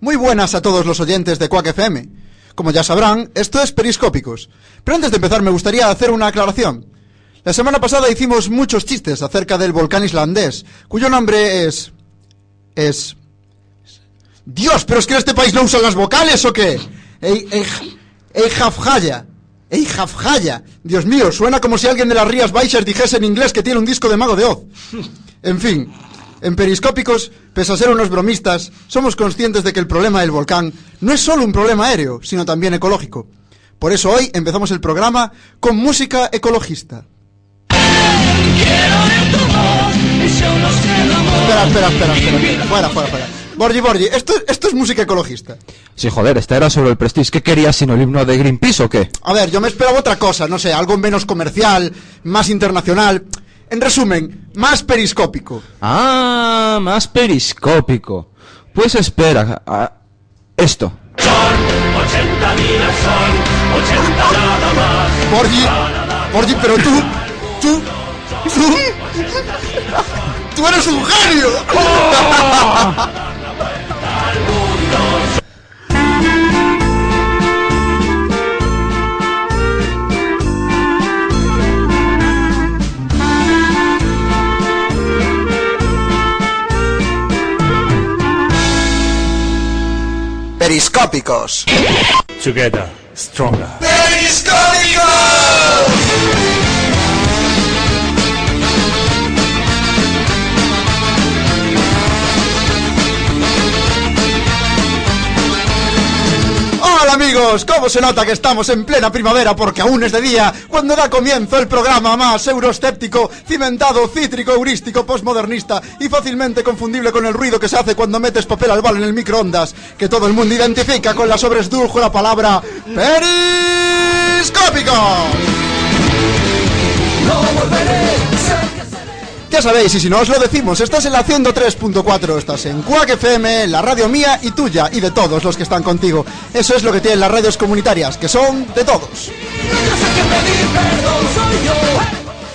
Muy buenas a todos los oyentes de Quack FM. Como ya sabrán, esto es Periscópicos. Pero antes de empezar me gustaría hacer una aclaración. La semana pasada hicimos muchos chistes acerca del volcán islandés, cuyo nombre es... es... Dios, pero es que en este país no usan las vocales o qué? Eijafjaya. Eijafjaya. Dios mío, suena como si alguien de las Rías Baixas dijese en inglés que tiene un disco de Mago de Oz. En fin, en Periscópicos, pese a ser unos bromistas, somos conscientes de que el problema del volcán no es solo un problema aéreo, sino también ecológico. Por eso hoy empezamos el programa con música ecologista. Espera, espera, espera, espera. Fuera, fuera, fuera. Borgi, Borgi, esto, esto es música ecologista. Sí, joder, esta era sobre el Prestige. ¿Qué querías sino el himno de Greenpeace o qué? A ver, yo me esperaba otra cosa, no sé, algo menos comercial, más internacional. En resumen, más periscópico. Ah, más periscópico. Pues espera, esto. Son 80 días, son 80 nada más. Borgi, Borgi, pero tú, tú, tú, tú eres un genio. Periscópicos. Together, stronger. Hola amigos, ¿cómo se nota que estamos en plena primavera porque aún es de día cuando da comienzo el programa más euroscéptico, cimentado, cítrico, heurístico, postmodernista y fácilmente confundible con el ruido que se hace cuando metes papel al bal en el microondas, que todo el mundo identifica con la sobresduljo la palabra periscópico. Ya sabéis, y si no os lo decimos, estás en la 103.4, estás en Quack FM, la radio mía y tuya, y de todos los que están contigo. Eso es lo que tienen las radios comunitarias, que son de todos.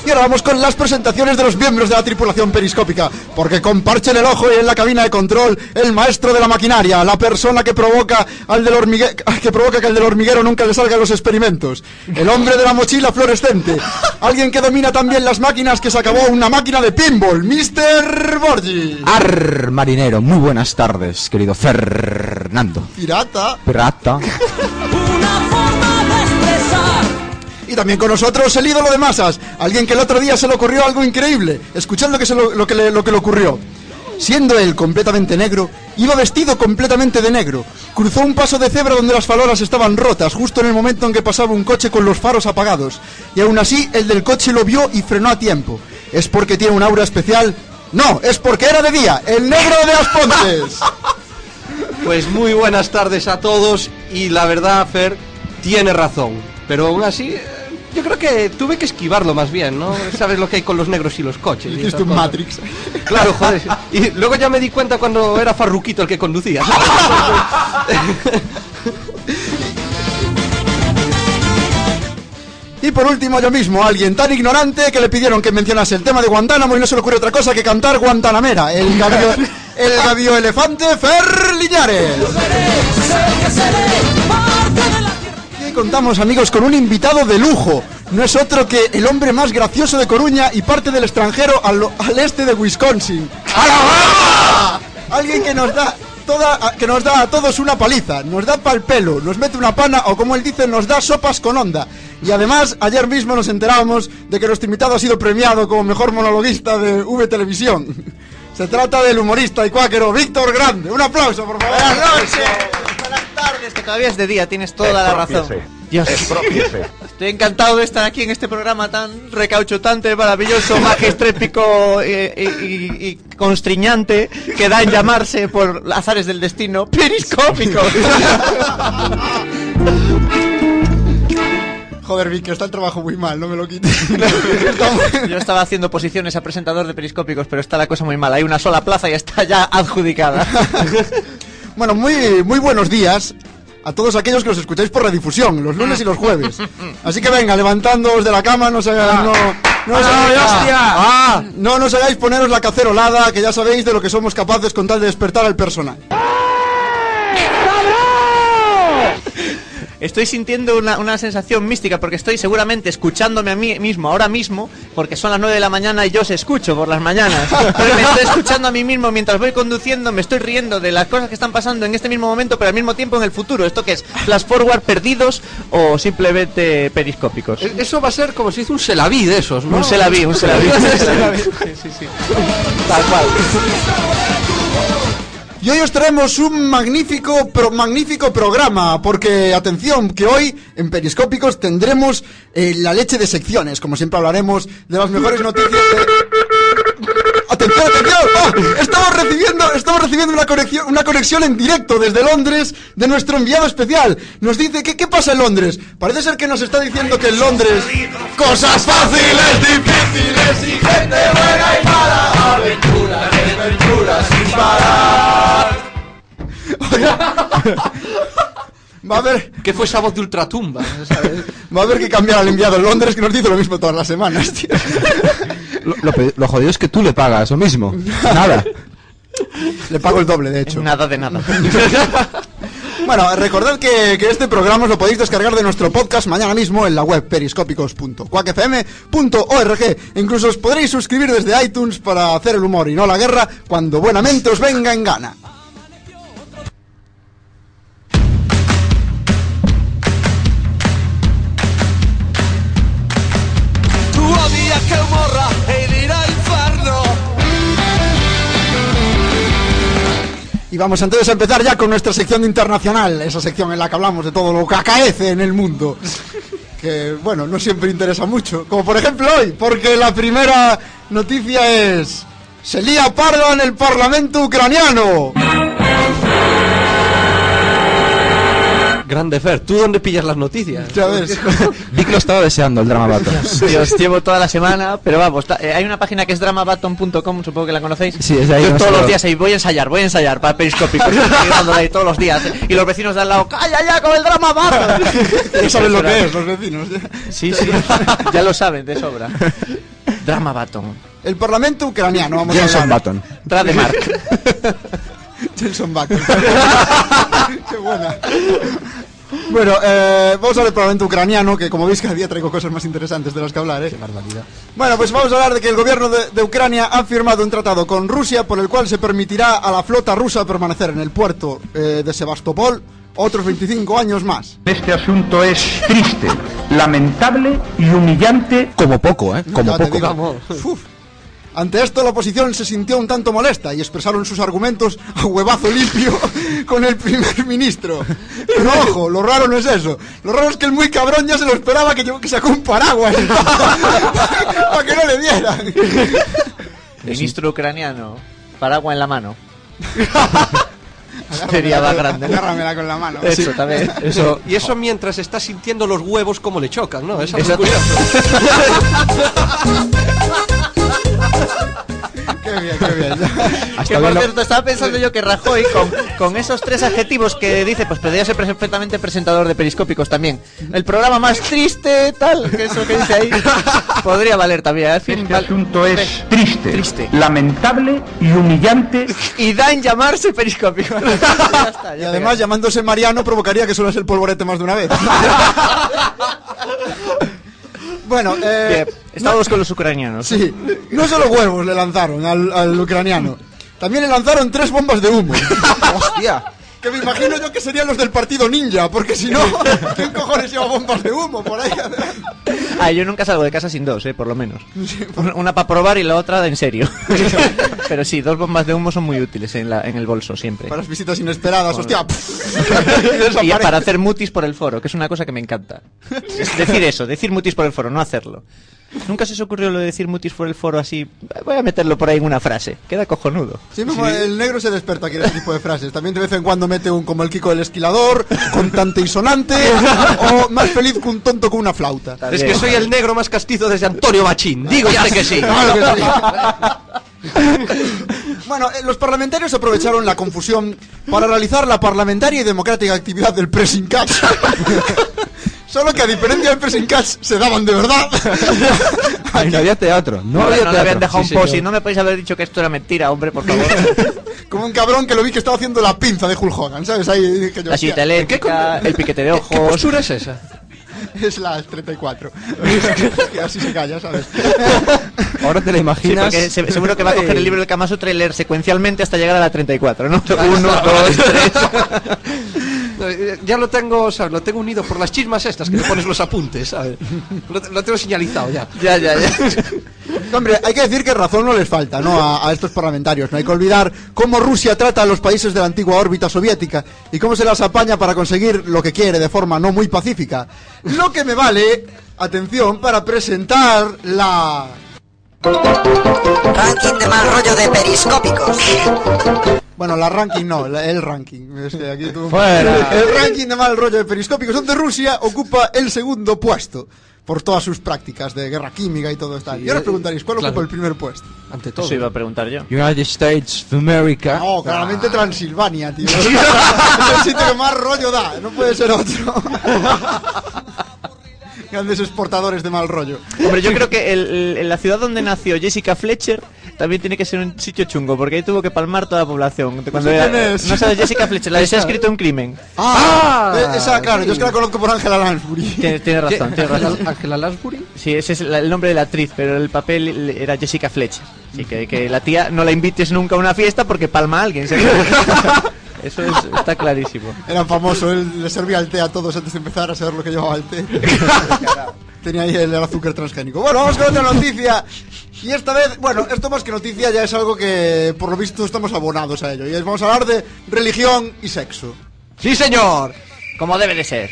Y ahora vamos con las presentaciones de los miembros de la tripulación periscópica, porque con parche en el ojo y en la cabina de control, el maestro de la maquinaria, la persona que provoca al del hormigue- que provoca que al del hormiguero nunca le salgan los experimentos, el hombre de la mochila fluorescente, alguien que domina también las máquinas que se acabó una máquina de pinball, Mr. Borgi. Ar, marinero, muy buenas tardes, querido Fernando. Pirata. Pirata. Y también con nosotros el ídolo de masas, alguien que el otro día se le ocurrió algo increíble. Escuchad lo que, se lo, que, le, lo que ocurrió. Siendo él completamente negro, iba vestido completamente de negro. Cruzó un paso de cebra donde las farolas estaban rotas, justo en el momento en que pasaba un coche con los faros apagados. Y aún así, el del coche lo vio y frenó a tiempo. ¿Es porque tiene un aura especial? No, es porque era de día, el negro de Aspontes. Pues muy buenas tardes a todos y la verdad, Fer, tiene razón. Pero aún así, eh, yo creo que tuve que esquivarlo más bien, ¿no? Sabes lo que hay con los negros y los coches. y Hiciste un cosas. Matrix. Claro, joder. Y luego ya me di cuenta cuando era Farruquito el que conducía. Y por último, yo mismo, alguien tan ignorante que le pidieron que mencionase el tema de Guantánamo y no se le ocurrió otra cosa que cantar Guantanamera, el gavio, el gavio elefante Fer Liñares. Contamos, amigos, con un invitado de lujo. No es otro que el hombre más gracioso de Coruña y parte del extranjero al, al este de Wisconsin. Alguien que nos da toda, a- que nos da a todos una paliza, nos da pal pelo, nos mete una pana o como él dice, nos da sopas con onda. Y además, ayer mismo nos enterábamos de que nuestro invitado ha sido premiado como mejor monologuista de V Televisión. Se trata del humorista y cuáquero Víctor Grande. Un aplauso, por favor. Buenas noches, buenas tardes, que todavía es de día, tienes toda la razón. Dios, estoy encantado de estar aquí en este programa tan recauchutante, maravilloso, magistrépico eh, y, y- y constriñante que da en llamarse por azares del destino periscópico. Joder, Vic, que está el trabajo muy mal, no me lo quites. Yo estaba haciendo posiciones a presentador de periscópicos, pero está la cosa muy mal. Hay una sola plaza y está ya adjudicada. Bueno, muy, muy buenos días a todos aquellos que los escucháis por redifusión, los lunes y los jueves. Así que venga, levantándoos de la cama, no os hagáis, no, no os hagáis, Ah, no nos hagáis poneros la cacerolada, que ya sabéis de lo que somos capaces con tal de despertar al personal. Estoy sintiendo una, una sensación mística porque estoy seguramente escuchándome a mí mismo ahora mismo, porque son las 9 de la mañana y yo os escucho por las mañanas. Me estoy escuchando a mí mismo mientras voy conduciendo, me estoy riendo de las cosas que están pasando en este mismo momento, pero al mismo tiempo en el futuro. ¿Esto qué es? ¿Flash forward perdidos o simplemente periscópicos? E- Eso va a ser como si hizo un selaví de esos, ¿no? Un se la vi, un se la vi. Sí, sí. Tal cual. Y hoy os traemos un magnífico, pro- magnífico programa, porque atención, que hoy en Periscópicos tendremos eh, la leche de secciones, como siempre hablaremos de las mejores noticias de... ¡Oh! Estamos recibiendo, estamos recibiendo una conexión, una conexión en directo desde Londres de nuestro enviado especial. Nos dice que qué pasa en Londres. Parece ser que nos está diciendo que en Londres cosas fáciles, difíciles y gente buena y mala. Aventuras, aventuras sin parar. Va a haber, Que fue esa voz de ultratumba, ¿sabes? va a haber que cambiar al enviado en Londres que nos dice lo mismo todas las semanas, tío. Lo, lo pe- lo jodido es que tú le pagas lo mismo. Nada. Le pago el doble, de hecho. Nada de nada. Bueno, recordad que, que este programa os lo podéis descargar de nuestro podcast mañana mismo en la web periscópicos.cuacfm.org. Incluso os podréis suscribir desde iTunes para hacer el humor y no la guerra cuando buenamente os venga en gana. Vamos entonces a empezar ya con nuestra sección internacional, esa sección en la que hablamos de todo lo que acaece en el mundo. Que, bueno, no siempre interesa mucho. Como por ejemplo hoy, porque la primera noticia es... Se lía parda en el Parlamento ucraniano. Grande Fer, ¿tú dónde pillas las noticias? Ya ves. Vic lo estaba deseando, el drama battle. Dios, llevo toda la semana, pero vamos, ta- eh, hay una página que es dramabaton.com, supongo que la conocéis. Sí, es de ahí Yo todos los días ahí voy a ensayar, voy a ensayar para periscópicos. Estoy dándole ahí todos los días. eh, Y los vecinos de al lado, ¡calla ya con el drama baton! Ya saben lo que es, los vecinos. Sí, sí, ya lo saben de sobra. Drama baton. El Parlamento ucraniano, vamos a Jenson hablar. Button. Rademark. Jenson Button. Qué buena. Bueno, eh, vamos a ver el Parlamento ucraniano, que como veis cada día traigo cosas más interesantes de las que hablar, ¿eh? Qué barbaridad. Bueno, pues vamos a hablar de que el gobierno de, de Ucrania ha firmado un tratado con Rusia por el cual se permitirá a la flota rusa permanecer en el puerto eh, de Sebastopol otros 25 años más. Este asunto es triste, lamentable y humillante. Como poco, ¿eh? Como Ya te poco. Ante esto la oposición se sintió un tanto molesta y expresaron sus argumentos a huevazo limpio con el primer ministro. Pero ojo, lo raro no es eso. Lo raro es que el muy cabrón ya se lo esperaba que, que sacó un paraguas para que no le dieran. Ministro ucraniano. Paraguas en la mano. Sería más grande. Agárramela con la mano. Eso también. Eso, y eso mientras está sintiendo los huevos como le chocan, ¿no? Es algo Exacto. Qué bien, qué bien. Hasta Que por cierto, estaba pensando yo que Rajoy, con, con esos tres adjetivos que dice, pues podría ser perfectamente presentador de periscópicos también. El programa más triste, tal, que eso que dice ahí, podría valer también. Al fin, Este asunto es triste, Triste. lamentable y humillante. Y da en llamarse periscópico. Ya está, Y ya además, llamándose Mariano, provocaría que sueles el polvorete más de una vez. bueno, eh, Bien, Estamos con los ucranianos. Sí, no solo huevos le lanzaron al, al ucraniano, también le lanzaron tres bombas de humo. Hostia. Que me imagino yo que serían los del partido ninja, porque si no, ¿quién cojones lleva bombas de humo por ahí? Ah, yo nunca salgo de casa sin dos, eh, por lo menos. Una- para probar y la otra en serio. Pero sí, dos bombas de humo son muy útiles en, la, en el bolso siempre. Para las visitas inesperadas, hostia. Y para hacer mutis por el foro, que es una cosa que me encanta. Es decir eso, decir mutis por el foro, no hacerlo. Nunca se os ocurrió lo de decir mutis por el foro así. Voy a meterlo por ahí en una frase. Queda cojonudo. Siempre el negro se desperta aquí en este tipo de frases. También de vez en cuando mete un como el Kiko del esquilador, contante y sonante, o más feliz que un tonto con una flauta. Es que soy el negro más castizo desde Antonio Machín. Digo ya que sí. Claro que sí. Bueno, eh, los parlamentarios aprovecharon la confusión para realizar la parlamentaria y democrática actividad del pressing catch. Solo que a diferencia del pressing catch se daban de verdad. Ay, no había teatro. No, No, había no teatro. le habían dejado Sí, un post y no me podéis haber dicho que esto era mentira, hombre, por favor. Como un cabrón que lo vi que estaba haciendo la pinza de Hulk Hogan, ¿sabes? Ahí dije yo, La el piquete de ¿Qué ojos. postura es esa? es la 34. que así se calla, ¿sabes? Ahora te la imaginas. se- seguro que va a coger el libro del Kama Sutra y leer secuencialmente hasta llegar a la 34, ¿no? Uno, dos, tres. No, eh, Ya lo tengo, ¿sabes? Lo tengo unido por las chismas estas que le pones los apuntes, ¿sabes? Lo, lo tengo señalizado ya. Ya, ya, ya. Hombre, hay que decir que razón no les falta, ¿no? A, a estos parlamentarios. No hay que olvidar cómo Rusia trata a los países de la antigua órbita soviética y cómo se las apaña para conseguir lo que quiere de forma no muy pacífica. Lo que me vale, atención, para presentar la... Ranking de mal rollo de periscópicos. Bueno, la ranking no, la- el ranking. Es que aquí tú- Fuera. El ranking de mal rollo de periscópicos donde Rusia ocupa el segundo puesto por todas sus prácticas de guerra química y todo esto. y ahora os preguntaréis, ¿cuál claro. ocupa el primer puesto? Ante todo. Eso iba a preguntar yo. United States of America. No, claramente Transilvania, tío. es el sitio que más rollo da, no puede ser otro. Grandes exportadores de mal rollo. Hombre, yo creo que el- el- la ciudad donde nació Jessica Fletcher también tiene que ser un sitio chungo, porque ahí tuvo que palmar toda la población. Cuando sé era- quién es. no sabes Jessica Fletcher, la de se ha escrito un crimen. Ah, eh, esa, claro, yo es que la conozco por Angela Lansbury. Tienes, ¿Qué? razón, tienes razón. Angela- Lansbury. Sí, ese es la- el nombre de la actriz, pero el papel era Jessica Fletcher. Así que, que la tía no la invites nunca a una fiesta porque palma a alguien. Eso es- está clarísimo. Era famoso, él le servía el té a todos antes de empezar a saber lo que llevaba el té. Tenía ahí el azúcar transgénico. Bueno, vamos con otra noticia. Y esta vez, bueno, esto más que noticia ya es algo que por lo visto estamos abonados a ello. Y es, vamos a hablar de religión y sexo. ¡Sí, señor! Como debe de ser.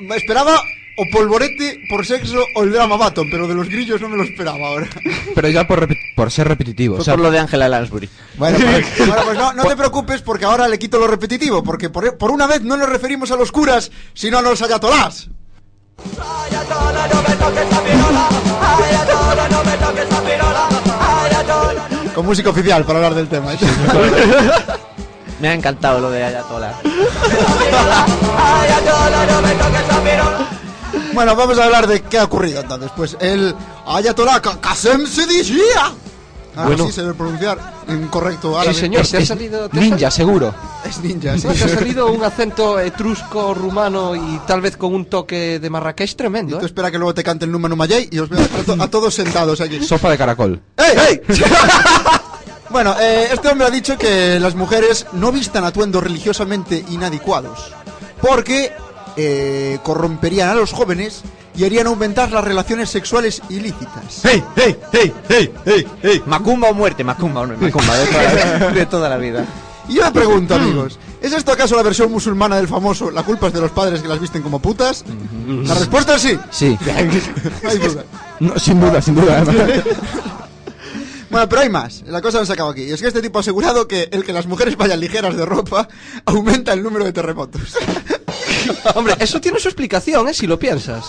Me esperaba o polvorete por sexo o el drama Baton, pero de los grillos no me lo esperaba ahora. Pero ya por, por ser repetitivo. Fue o sea, por lo de Angela Lansbury. Bueno, pues, bueno, pues no, no te preocupes porque ahora le quito lo repetitivo, porque por, por una vez no nos referimos a los curas, sino a los ayatolás. Con música oficial para hablar del tema. ¿eh? Me ha encantado lo de Ayatollah. Bueno, vamos a hablar de qué ha ocurrido entonces. Pues el Ayatollah Qasem Sedishia. Ahora Bueno. sí se debe pronunciar en correcto Sí, árabe. señor, te ha salido... te ninja, seguro. Es ninja, sí. salido- te ha salido un acento etrusco, rumano y tal vez con un toque de Marrakech Y tremendo, tú ¿eh? espera que luego te cante el número Mayay y os veo a, to- a todos sentados aquí. Sopa de caracol. ¡Ey! bueno, eh, este hombre ha dicho que las mujeres no vistan atuendos religiosamente inadecuados porque eh, corromperían a los jóvenes y harían aumentar las relaciones sexuales ilícitas. ¡Hey, hey, hey, hey, hey, hey! Macumba o muerte, Macumba o no, Macumba, de toda, la, de toda la vida. Y yo me pregunto, amigos, ¿es esto acaso la versión musulmana del famoso La culpa es de los padres que las visten como putas? La respuesta es sí. Sí. No hay duda. No, sin duda, sin duda. Bueno, pero hay más. La cosa no se acaba aquí. Y es que este tipo ha asegurado que el que las mujeres vayan ligeras de ropa aumenta el número de terremotos. Hombre, eso tiene su explicación, ¿eh? Si lo piensas.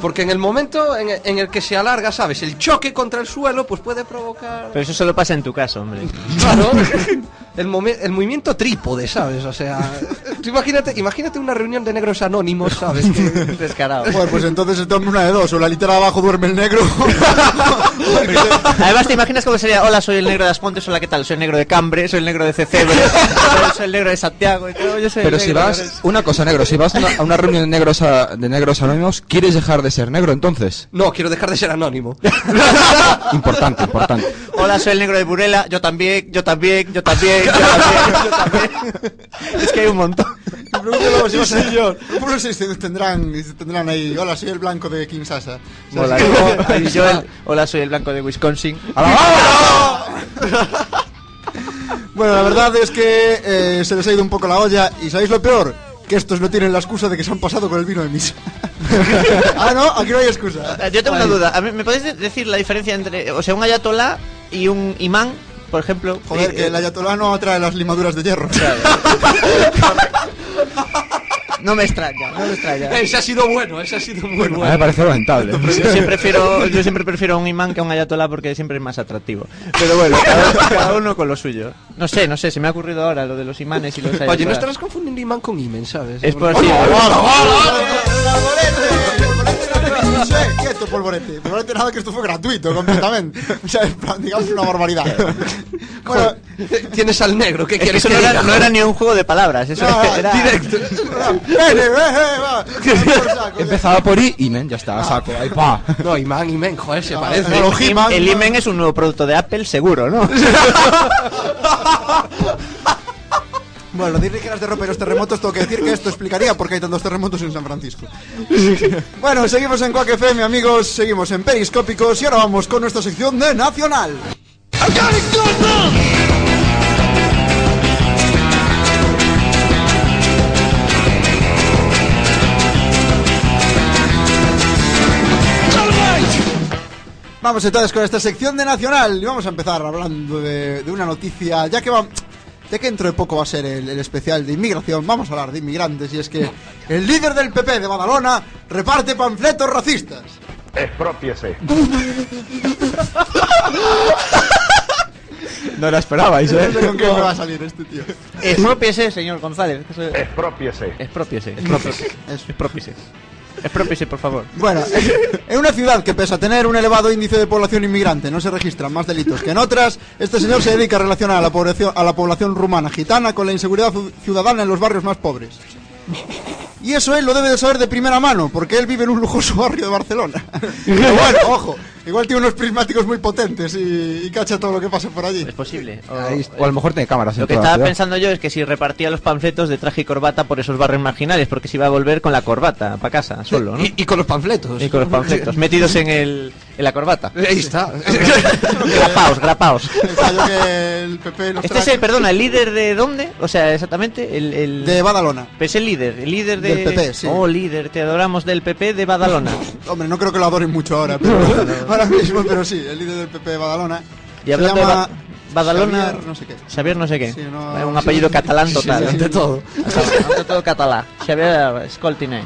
Porque en el momento en, en el que se alarga, ¿sabes? El choque contra el suelo, pues puede provocar... Pero eso solo pasa en tu caso, hombre. Claro, el, el movimiento trípode, ¿sabes? O sea, tú imagínate, imagínate una reunión de negros anónimos, ¿sabes? Que- Descarado. Bueno, pues entonces se toma una de dos. O la litera abajo duerme el negro. Además, ¿te imaginas cómo sería? Hola, soy el negro de Aspontes, hola, ¿qué tal? Soy el negro de Cambre, soy el negro de Cecebre, soy el negro de Santiago. y todo, yo soy el Pero si negro vas, de- una cosa, negro, si vas a una, a una reunión de negros, a- de negros anónimos, ¿quieres dejar de ser negro entonces? No, quiero dejar de ser anónimo. Importante, importante. Hola, soy el negro de Burela, yo también, yo también, yo también, yo también, yo también. Es que hay un montón. Me pregunto luego si vas a- ¿Cómo no sé si tendrán, tendrán ahí? Hola, soy el blanco de Kinshasa. Hola, yo el- hola, soy el blanco de Wisconsin. Bueno, la verdad es que eh, se les ha ido un poco la olla. ¿Y sabéis lo peor? Que estos no tienen la excusa de que se han pasado con el vino de misa. ah, no, aquí no hay excusa. Yo tengo una duda. ¿Me podéis de- decir la diferencia entre, o sea, un ayatolá y un imán, por ejemplo? Joder, Eh, que el ayatolá no atrae las limaduras de hierro. No me extraña, no me extraña. ese ha sido bueno, ese ha sido muy mí me bueno. parece lamentable. Yo siempre, prefiero, yo siempre prefiero un imán que un ayatolá porque siempre es más atractivo. Pero bueno, cada, cada uno con lo suyo. No sé, no sé, se me ha ocurrido ahora lo de los imanes y los ayatolás. Oye, no estarás confundiendo imán con imen, ¿sabes? Es por ¡Hola, hola, hola, hola! Polvorete polvorete. Nada que esto fue gratuito completamente. O sea, en plan, digamos una barbaridad. Bueno, Tienes al negro, ¿qué Es que quieres eso que no era, no era ni un juego de palabras, eso no, era directo. Eh, eh, ya. Empezaba por I y men, ya está, saco, ahí pa. No, Iman, Iman, joder, se Ah, parece. El. Imen es un nuevo producto de Apple, seguro, ¿no? Bueno, decir ligeras de romper los terremotos, tengo que decir que esto explicaría por qué hay tantos terremotos en San Francisco. bueno, seguimos en Quack FM, amigos, seguimos en Periscópicos y ahora vamos con nuestra sección de Nacional. Vamos entonces con esta sección de Nacional y vamos a empezar hablando de, de una noticia, ya que va, ya que dentro de poco va a ser el, el especial de inmigración, vamos a hablar de inmigrantes y es que el líder del PP de Badalona reparte panfletos racistas. Expropiese. No la esperabais, No eh. sé con qué me va a salir este tío. Expropiese, señor González. Expropiese. Expropiese, expropiese. Expropiese. Expropiese, por favor. Bueno, en una ciudad que pese a tener un elevado índice de población inmigrante no se registran más delitos que en otras, este señor se dedica a relacionar a la población, a la población rumana gitana con la inseguridad ciu- ciudadana en los barrios más pobres. Y eso él lo debe de saber de primera mano, porque él vive en un lujoso barrio de Barcelona. Pero bueno, ojo, igual tiene unos prismáticos muy potentes y, y cacha todo lo que pasa por allí. Es posible. O, Ahí- O a lo mejor tiene cámaras en Lo que estaba pensando yo es que si repartía los panfletos de traje y corbata por esos barrios marginales, porque se iba a volver con la corbata para casa, solo, ¿no? Y, y con los panfletos. Y con los panfletos metidos en, el, en la corbata. Ahí está. grapaos, grapaos. El PP Este es el, perdona, el líder de dónde? O sea, exactamente, el... el... de Badalona. Pues el líder, el líder de... Del PP, sí. Oh, líder, te adoramos del PP de Badalona. Hombre, no creo que lo adoren mucho ahora, pero ahora mismo, pero sí, el líder del PP de Badalona. Y hablando de Ba- Badalona... Xavier, no sé qué. Xavier no sé qué. Sí, no- Eh, un apellido sí. catalán total. sí, Ante todo. Ante todo catalán. Xavier Scoltinen.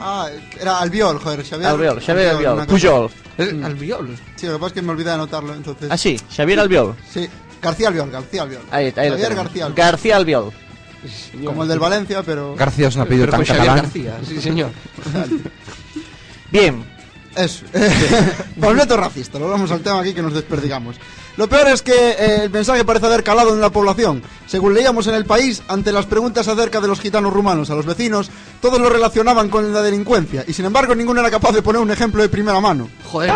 Ah, era Albiol, joder, Xavier. Albiol, Xavier Albiol. cosa. Pujol. El- Albiol. Sí, lo que pasa es que me olvidé de anotarlo, entonces. Ah, sí, Xavier Albiol. Sí, García Albiol, García Albiol. Ahí, ahí Xavier. García Albiol. García Albiol. Como el del Valencia, pero. García es un apellido Pero tan catalán. García, sí señor. Bien, Eso. Panfleto racista, lo vamos al tema aquí que nos desperdigamos. Lo peor es que eh, el mensaje parece haber calado en la población. Según leíamos en el país, ante las preguntas acerca de los gitanos rumanos a los vecinos, todos lo relacionaban con la delincuencia y sin embargo ninguno era capaz de poner un ejemplo de primera mano. Joder.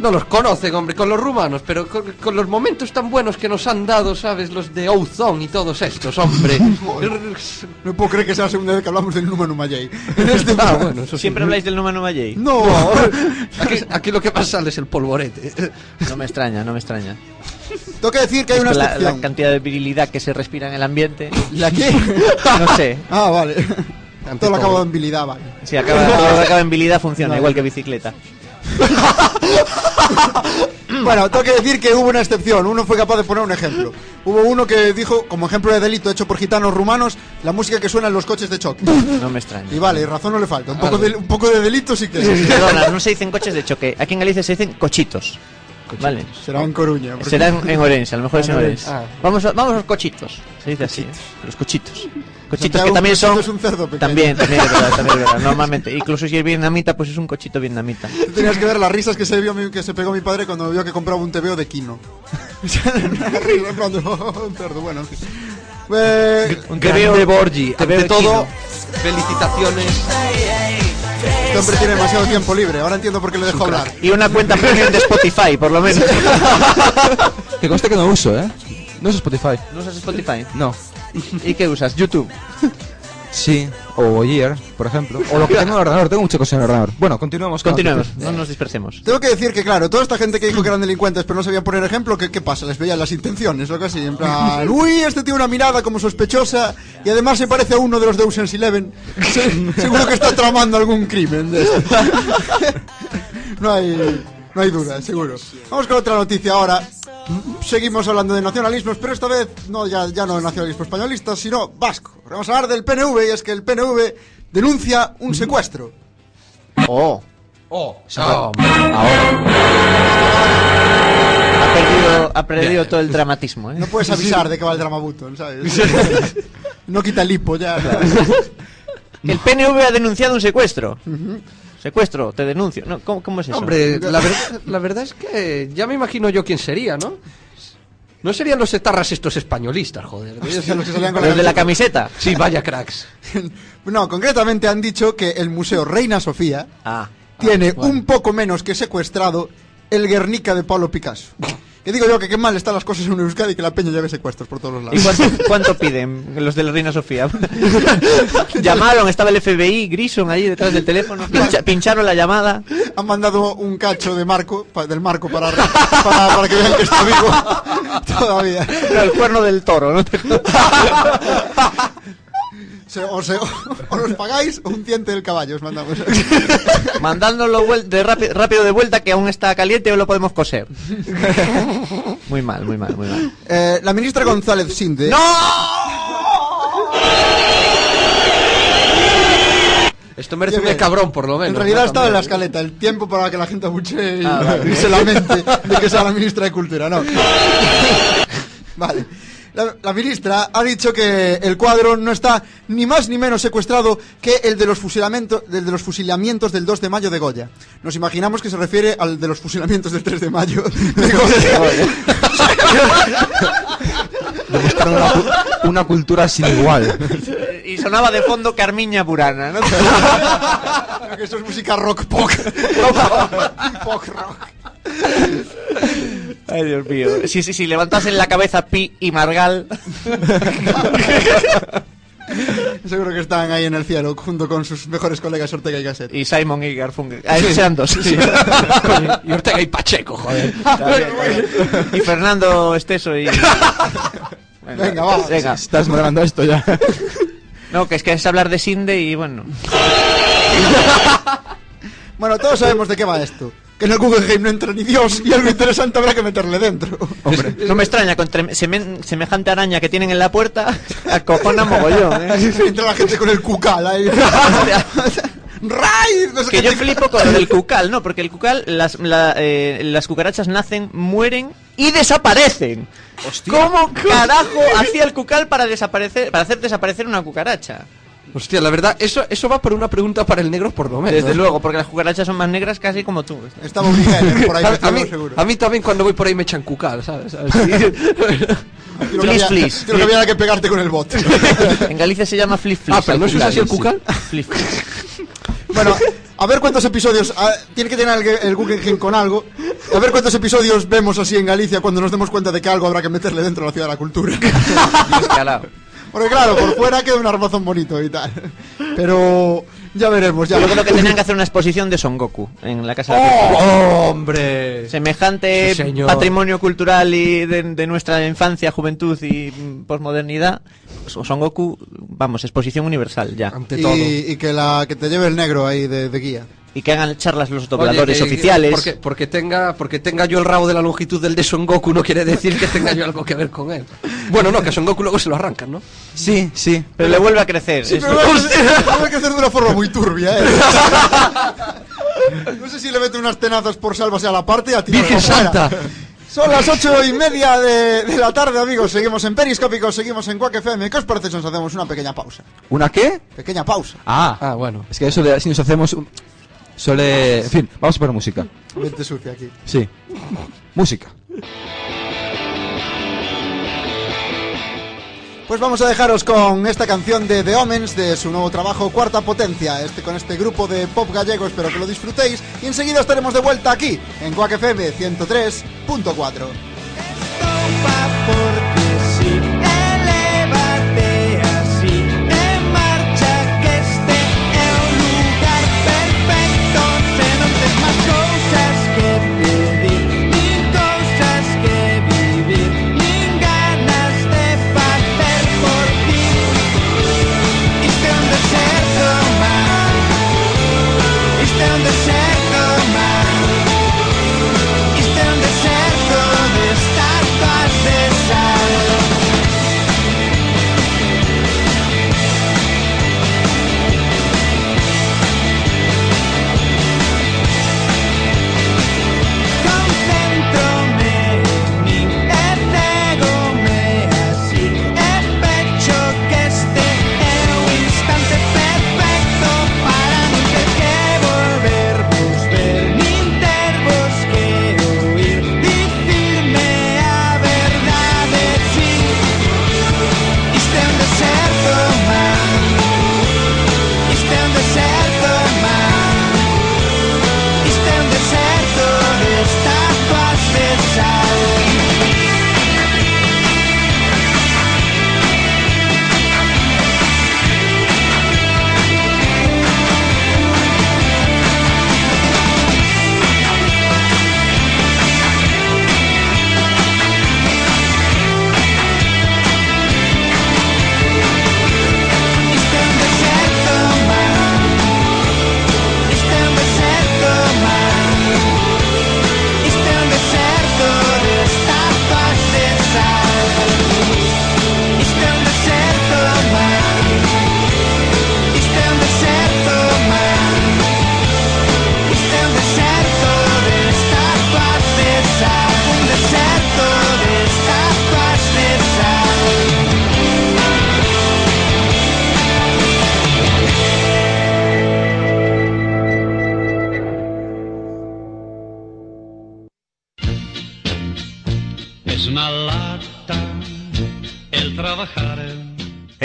No los conocen, hombre, con los rumanos, pero con, con los momentos tan buenos que nos han dado, ¿sabes? Los de Ouzón y todos estos, hombre. No puedo creer que sea la segunda vez que hablamos del Numa Numayei. En este ah, bueno, eso sí. siempre habláis del número Valley. No, Aquí, aquí lo que más sale es el polvorete. No me extraña, no me extraña. tengo que decir que hay una la, cantidad de virilidad que se respira en el ambiente. ¿La qué? No sé. Ah, vale. Ante Todo lo acabo en habilidad, vale. Si acaba, todo lo que acaba en habilidad funciona, igual que bicicleta. Bueno, tengo que decir que hubo una excepción. Uno fue capaz de poner un ejemplo. Hubo uno que dijo, como ejemplo de delito hecho por gitanos rumanos, la música que suena en los coches de choque. No me extraña. Y vale, razón no le falta. Un poco de, un poco de delito sí que es. Perdona, no se dicen coches de choque. Aquí en Galicia se dicen cochitos. Vale. Será en Coruña. Será en, en Orense, a lo mejor es en en Orense. Ah. Vamos, a, vamos a los cochitos. Se dice así. ¿eh? Los cochitos. Cochitos que también son. es un cerdo pequeño. También, también es verdad, también es verdad. Normalmente. Incluso si es vietnamita, pues es un cochito vietnamita. Tenías que ver las risas que se vio mi- que se pegó mi padre cuando vio que compraba un TVO de de, "Oh, un cerdo, bueno. Eh, Un Te TVO veo, Borgi, te veo ante de todo, Kino. felicitaciones. este hombre tiene demasiado tiempo libre. Ahora entiendo por qué le dejo hablar. Y una cuenta premium de Spotify, por lo menos. Que conste que no uso, ¿eh? No uso Spotify. ¿No usas Spotify? No. ¿Y qué usas? YouTube. Sí. O Year, por ejemplo. O lo que tengo en el ordenador. Tengo muchas cosas en el ordenador. Bueno, continuemos. con noticias. no nos dispersemos. Tengo que decir que, claro, toda esta gente que dijo que eran delincuentes pero no sabían poner ejemplo, ¿qué, qué pasa? Les veían las intenciones o así. En plan, uy, este tiene una mirada como sospechosa y además se parece a uno de los de Ocean's Eleven. Se- seguro que está tramando algún crimen de esto. no hay. No hay duda, seguro. Vamos con otra noticia ahora. Seguimos hablando de nacionalismos, pero esta vez no ya, ya no nacionalismo españolista, sino vasco. Vamos a hablar del PNV y es que el PNV denuncia un secuestro. Oh, Oh, ha perdido, ha perdido todo el dramatismo, ¿eh? No puedes avisar de que va el drama Button, ¿sabes? no quita el hipo ya. El PNV ha denunciado un secuestro. Secuestro, te denuncio. No, ¿cómo, cómo es eso? Hombre, la verdad, la verdad es que ya me imagino yo quién sería, ¿no? No serían los etarras estos españolistas, joder. Hostia, los que salían con la Los de la camiseta. Sí, vaya cracks. No, concretamente han dicho que el Museo Reina Sofía Ah. tiene un poco menos que secuestrado el Guernica de Pablo Picasso. Que digo yo que qué mal están las cosas en Euskadi que la peña lleve secuestros por todos los ¿Y lados. cuánto, cuánto piden los de la Reina Sofía? Llamaron, estaba el FBI, Grison ahí detrás del teléfono, pincha- pincharon la llamada. Han mandado un cacho de marco, pa- del marco para, para, para que vean que está vivo todavía. Era el cuerno del toro, ¿no? Se- o, se- o nos pagáis o un diente del caballo os mandamos. Mandándolo vuel- de rápido, rápido de vuelta que aún está caliente o lo podemos coser. Muy mal, muy mal, muy mal. Eh, la ministra González Sinde. Esto merece un cabrón, por lo menos. En realidad ¿no? estaba en la escaleta, el tiempo para que la gente abuche y, Ah, vale. y se lamente de que sea la ministra de Cultura, no. vale. La, la ministra ha dicho que el cuadro no está ni más ni menos secuestrado que el de los fusilamientos del de los fusilamientos del 2 de mayo de Goya. Nos imaginamos que se refiere al de los fusilamientos del 3 de mayo de Goya. Una, una cultura sin igual. Y sonaba de fondo Carmiña Burana, ¿no? que esto es música rock pop. pop rock. Ay, Dios mío. Sí, sí, sí, levantasen la cabeza Pi y Margal. Seguro que están ahí en el cielo junto con sus mejores colegas Ortega y Gasset. Y Simon y Garfunkel. Ah, esos eran dos. sí. Coño, y Ortega y Pacheco, joder. Y Fernando Esteso y... Bueno, Venga, va. Venga. Estás moderando esto ya. No, que es que es hablar de Sinde y bueno. Bueno, todos sabemos de qué va esto. Que en el Google Game no entra ni Dios y algo interesante habrá que meterle dentro. Hombre. No me extraña, con semejante araña que tienen en la puerta, acojona mogollón, ¿eh? Entra la gente con el cucal ahí. ¡Ray! No sé Que yo te- flipo con lo del cucal, ¿no? Porque el cucal, las, la- eh, las cucarachas nacen, mueren y desaparecen. ¿Cómo carajo hacía el cucal para desaparecer, para hacer desaparecer una cucaracha? Hostia, la verdad, eso, eso va por una pregunta para el negro por lo menos. Desde luego, porque las cucarachas son más negras casi como tú. Estaba obligado por ahí A, a mí, seguro. a mí también cuando voy por ahí me echan cucal, ¿sabes? Flis, flis. Creo que había que pegarte con el bot. En Galicia se llama flip flip. Ah, pero ¿no se usa así el cucal? Flip. Bueno, a ver cuántos episodios. ah, tiene que tener el, el Google Game con algo. A ver cuántos episodios vemos así en Galicia cuando nos demos cuenta de que algo habrá que meterle dentro de la ciudad de la cultura. Escalado. Porque claro, por fuera queda un armazón bonito y tal. Pero ya veremos, ya Yo creo que tenían que hacer una exposición de Son Goku en la Casa de. ¡Oh, hombre! Semejante Sí, señor. patrimonio cultural y de, de nuestra infancia, juventud y posmodernidad. Son Goku, vamos, exposición universal ya. Ante todo. Y, y que, la, que te lleve el negro ahí de, de guía. Y que hagan charlas los Oye, dobladores que- oficiales. Porque, porque, tenga, porque tenga yo el rabo de la longitud del de Son Goku no quiere decir que tenga yo algo que ver con él. Bueno, no, que a Son Goku luego se lo arrancan, ¿no? Sí, sí. Pero le vuelve a crecer. Sí, pero hay que hacer de una forma muy turbia, ¿eh? No sé si le mete unas tenazas por sálvase a la parte y a tirarlo ¡Virgen fuera. Santa! Son las ocho y media de, de la tarde, amigos. Seguimos en Periscópicos, seguimos en Quack FM. ¿Qué os parece si nos hacemos una pequeña pausa? ¿Una qué? Pequeña pausa. Ah, Ah, bueno. es que eso de si nos hacemos. un- Suele. En fin, vamos a poner música. Vente sucia aquí. Sí. Música. Pues vamos a dejaros con esta canción de The Omens de su nuevo trabajo Cuarta Potencia, este con este grupo de pop gallego, espero que lo disfrutéis y enseguida estaremos de vuelta aquí en Quack FM 103.4.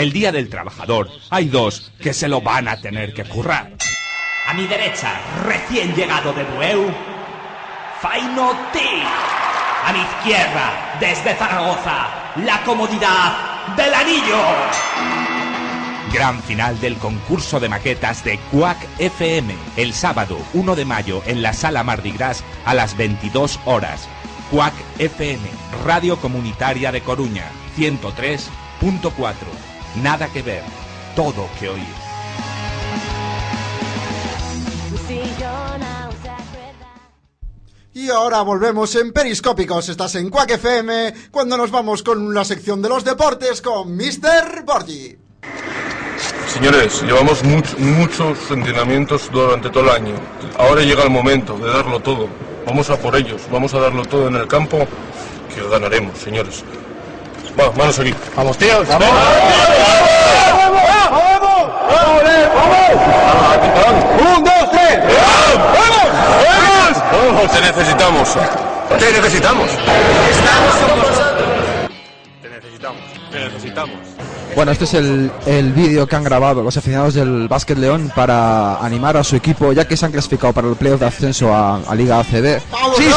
El Día del Trabajador hay dos que se lo van a tener que currar. A mi derecha, recién llegado de Bueu, Faino T. A mi izquierda, desde Zaragoza, la comodidad del anillo. Gran final del concurso de maquetas de Quack FM el sábado 1 de mayo en la sala Mardi Gras a las 22 horas. Quack FM, Radio Comunitaria de Coruña, 103.4. Nada que ver, todo que oír. Y ahora volvemos en Periscópicos. Estás en Quack FM cuando nos vamos con la sección de los deportes con Mr. Borgi. Señores, llevamos much- muchos entrenamientos durante todo el año. Ahora llega el momento de darlo todo. Vamos a por ellos, vamos a darlo todo en el campo, que ganaremos, señores. Va, manos aquí. Vamos, tíos. ¡Vamos! ¡Un, dos, tres! ¡Vamos! ¡Vamos! Te necesitamos. Te necesitamos. Estamos con vosotros. Te necesitamos. Te necesitamos. Bueno, este es el, el vídeo que han grabado los aficionados del Básquet León para animar a su equipo, ya que se han clasificado para el playoff de ascenso a, a Liga ACB. ¡Sí,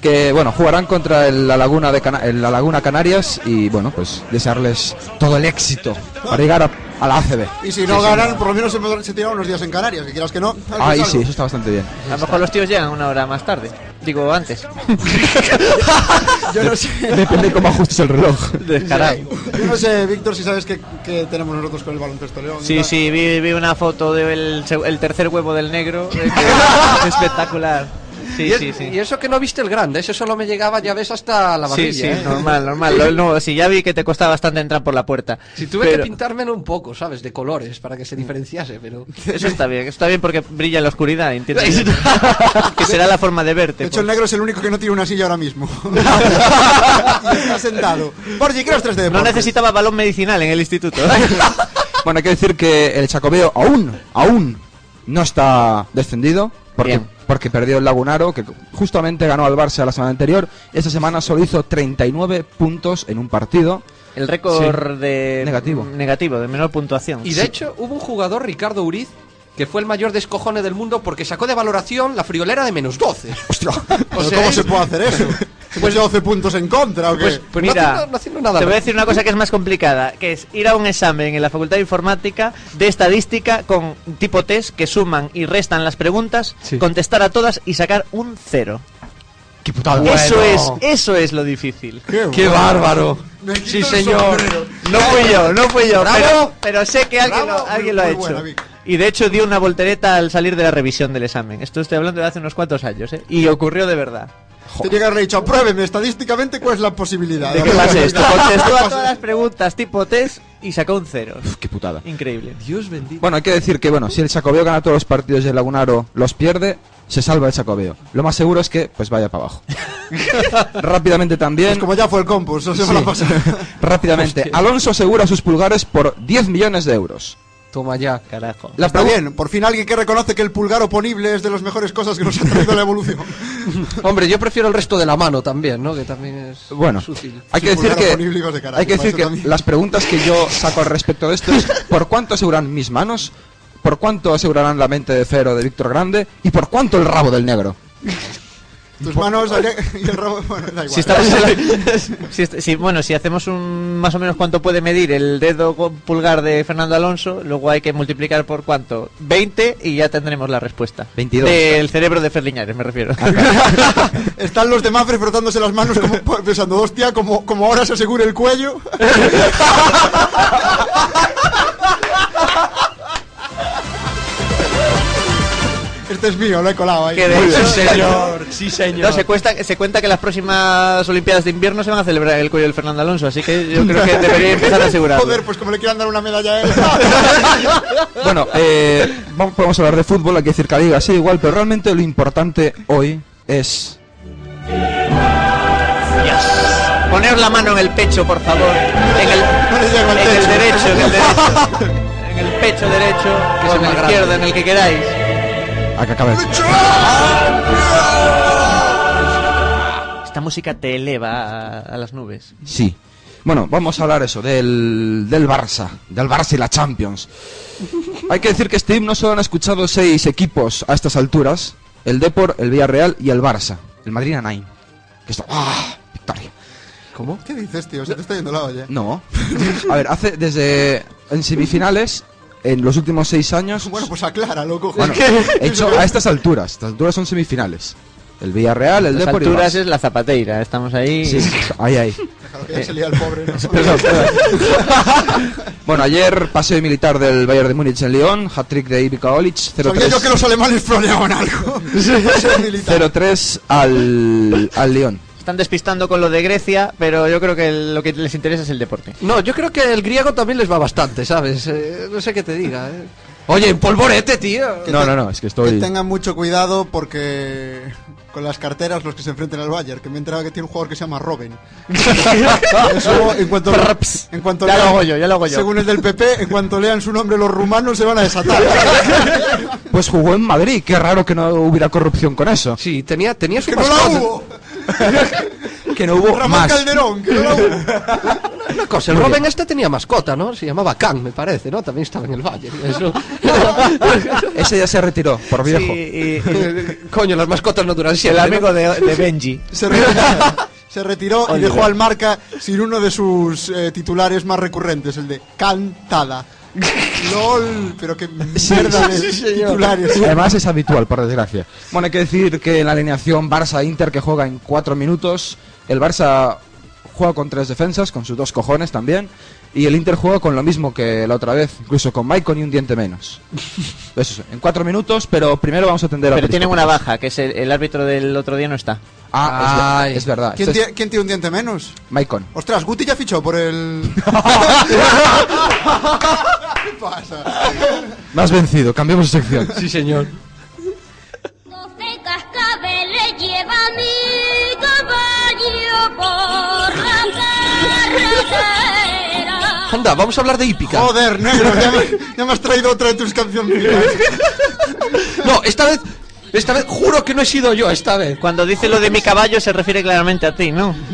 Que bueno, jugarán contra el La Laguna de Cana- el La Laguna Canarias y bueno, pues desearles todo el éxito para llegar a, a la ACB. Y si no ganan, por lo menos se, se tiran unos días en Canarias, que quieras que no. Ahí sí, eso está bastante bien. A lo mejor los tíos llegan una hora más tarde. Digo, antes. Yo no sé. Depende cómo ajustes el reloj. Descarado. Yo no sé, Víctor, si sabes que, que tenemos nosotros con el baloncesto León. Sí, sí, vi, vi una foto del seg- el tercer huevo del negro. que- espectacular. Sí, y, es- sí, sí. y eso que no viste el grande, ese solo me llegaba, ya ves, hasta la Sí, barbilla. sí, ¿eh? normal, normal. Lo- no, sí, ya vi que te costaba bastante entrar por la puerta. Si tuve Pero- que pintármelo un poco, ¿sabes? De colores, para que se diferenciase, pero... Eso está bien, está bien porque brilla en la oscuridad, ¿entiendes? que será la forma de verte. De hecho, el pues. negro es el único que no tiene una silla ahora mismo. y está sentado. Borgi, ¿qué tres de No deportes? necesitaba balón medicinal en el instituto. Bueno, hay que decir que el Chacobeo aún, aún no está descendido. Porque, Bien. Porque perdió el Lagunaro, que justamente ganó al Barça la semana anterior. Esta semana solo hizo 39 puntos en un partido. El récord de Negativo. negativo, de menor puntuación. Y de hecho, hubo un jugador, Ricardo Uriz, que fue el mayor descojone del mundo porque sacó de valoración la friolera de menos 12. Hostia, O ¿pero sea, ¿cómo es- se puede hacer eso? Pues 12 puntos en contra, ¿o qué? Pues, pues No mira, haciendo- no haciendo nada te voy a decir una cosa que es más complicada, que es ir a un examen en la Facultad de Informática de estadística con tipo test que suman y restan las preguntas, contestar a todas y sacar un cero. ¡Qué putada! Eso es, eso es lo difícil. ¡Qué bárbaro! Me quito Sí, señor. No fui yo, no fui yo, pero, pero sé que alguien, Bravo, lo, alguien lo ha hecho. buena. Y de hecho dio una voltereta al salir de la revisión del examen. Esto estoy hablando de hace unos cuantos años, ¿eh? Y ocurrió de verdad. Tenía que haberle dicho, apruébeme estadísticamente cuál es la posibilidad. ¿De qué clase esto? Contestó a todas las preguntas tipo test y sacó un cero. ¡Qué putada! Increíble. Dios bendito. Bueno, hay que decir que bueno, si el Chacobeo gana todos los partidos y el Lagunaro los pierde, se salva el Chacobeo. Lo más seguro es que pues vaya para abajo. Rápidamente también. Pues como ya fue el compus, la semana Sí. Rápidamente. Alonso asegura sus pulgares por 10 millones de euros. Toma ya. Carajo. La Está bien, por fin alguien que reconoce que el pulgar oponible es de las mejores cosas que nos ha traído la evolución. Hombre, yo prefiero el resto de la mano también, ¿no? Que también es Bueno, sutil. hay que decir que de carajo, hay que decir que también. las preguntas que yo saco al respecto de esto es por cuánto asegurarán mis manos, por cuánto asegurarán la mente de Fero de Víctor Grande y por cuánto el rabo del negro. Tus manos y el rabo, bueno, da igual. Si estamos la- si bueno, si hacemos un más o menos cuánto puede medir el dedo pulgar de Fernando Alonso, luego hay que multiplicar por cuánto, 20 y ya tendremos la respuesta. 22. Del cerebro de Ferliñares, me refiero. Están los de Mafre frotándose las manos como pensando, hostia, como, como ahora se asegure el cuello. Este es mío, lo he colado ahí. Que de hecho- Sí, señor. Sí, señor. No, se, cuesta, se cuenta que las próximas Olimpiadas de invierno se van a celebrar el cuello del Fernando Alonso, así que yo creo que debería empezar a asegurarlo. Joder, pues como le quieran dar una medalla a él. Bueno, eh, vamos, podemos hablar de fútbol, hay que decir que la liga sí igual, pero realmente lo importante hoy es Poner la mano en el pecho, por favor. En el, No le llego al en el derecho, en el derecho. En el pecho derecho, o en el izquierdo, en el que queráis. A que acabe. esta música te eleva a, a las nubes. Sí. Bueno, vamos a hablar eso, del, del Barça, del Barça y la Champions. Hay que decir que este himno solo han escuchado seis equipos a estas alturas. El Depor, el Villarreal y el Barça. El Madrid a Nine. Que está... ¡Ah! Victoria. ¿Cómo? ¿Qué dices, tío? Se te está yendo la olla. No. A ver, hace desde... En semifinales, en los últimos seis años... Bueno, pues aclara, loco. Bueno, he hecho a estas alturas. Estas alturas son semifinales. El Villarreal, el Las Depor y alturas Barça. es la zapateira, estamos ahí. Sí, ahí, ahí. Déjalo que ya se lía el pobre. ¿no? Bueno, ayer paseo militar del Bayern de Múnich en León, hat-trick de Ivica Olic, Sabía yo que los alemanes floreaban algo. 0-3 al, al León. Están despistando con lo de Grecia, pero yo creo que lo que les interesa es el deporte. No, yo creo que el griego también les va bastante, ¿sabes? Eh, no sé qué te diga, ¿eh? Oye, en polvorete, tío. Que No, te- no, no, es que Que estoy... tengan mucho cuidado porque con las carteras los que se enfrenten al Bayern, que me he enterado que tiene un jugador que se llama Robin. Eso, en cuanto, en cuanto Ya lo lean- hago yo, ya lo hago yo. Según el del PP, en cuanto lean su nombre los rumanos se van a desatar. Pues jugó en Madrid, qué raro que no hubiera corrupción con eso. Sí, tenía, tenía su que no la hubo. Que no hubo Ramón más. Calderón, que no la hubo. Una cosa, el Muy Robin bien. este tenía mascota, ¿no? Se llamaba Khan, me parece, ¿no? También estaba en el Valle. Eso. Ese ya se retiró, por viejo. Sí, y- y- Coño, las mascotas no duran el siempre. ¿no? amigo de, de Benji. Se retiró, se retiró y dejó al marca sin uno de sus eh, titulares más recurrentes, el de Cantada. LOL, pero qué mierda de titulares. Además es habitual, por desgracia. Bueno, hay que decir que en la alineación Barça-Inter que juega en cuatro minutos, el Barça juega con tres defensas, con sus dos cojones también, y el Inter juega con lo mismo que la otra vez, incluso con Maicon y un diente menos. Eso, en cuatro minutos, pero primero vamos a atender a Pero tienen una baja, que es el, el árbitro del otro día no está. Ah, Ay. es, ver- es verdad. ¿Quién, Este quién tiene un diente menos? Maicon. Ostras, Guti ya fichó por el. ¿Qué pasa? Me has vencido, cambiamos de sección. Sí, señor. Doce cascabeles lleva mi caballo por la carretera. Anda, vamos a hablar de hípica. Joder, negro, ya me, ya me has traído otra de tus cancioncitas. No, esta vez, esta vez, juro que no he sido yo, esta vez. Cuando dice lo de mi caballo se refiere claramente a ti, ¿no?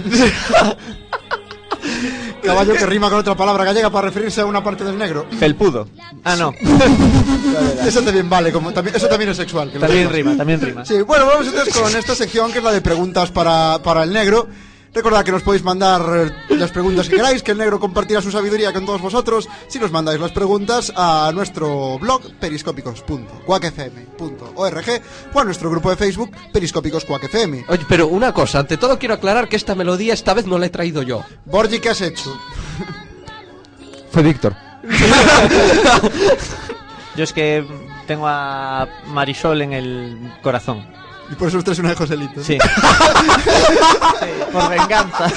Caballo que rima con otra palabra gallega para referirse a una parte del negro. Felpudo. Ah, no. Eso también vale, como, también, eso también es sexual. que También rima, también rima. Sí, bueno, vamos entonces con esta sección que es la de preguntas para, para el negro. Recordad que nos podéis mandar eh, las preguntas que queráis, que el negro compartirá su sabiduría con todos vosotros si nos mandáis las preguntas a nuestro blog periscópicos.cuacfm.org o a nuestro grupo de Facebook Periscópicos Quack FM. Oye, pero una cosa, ante todo quiero aclarar que esta melodía esta vez no la he traído yo. Borgi, ¿qué has hecho? Fue Víctor. Yo es que tengo a Marisol en el corazón. Y por eso usted es una de Joselito. Sí. por venganza.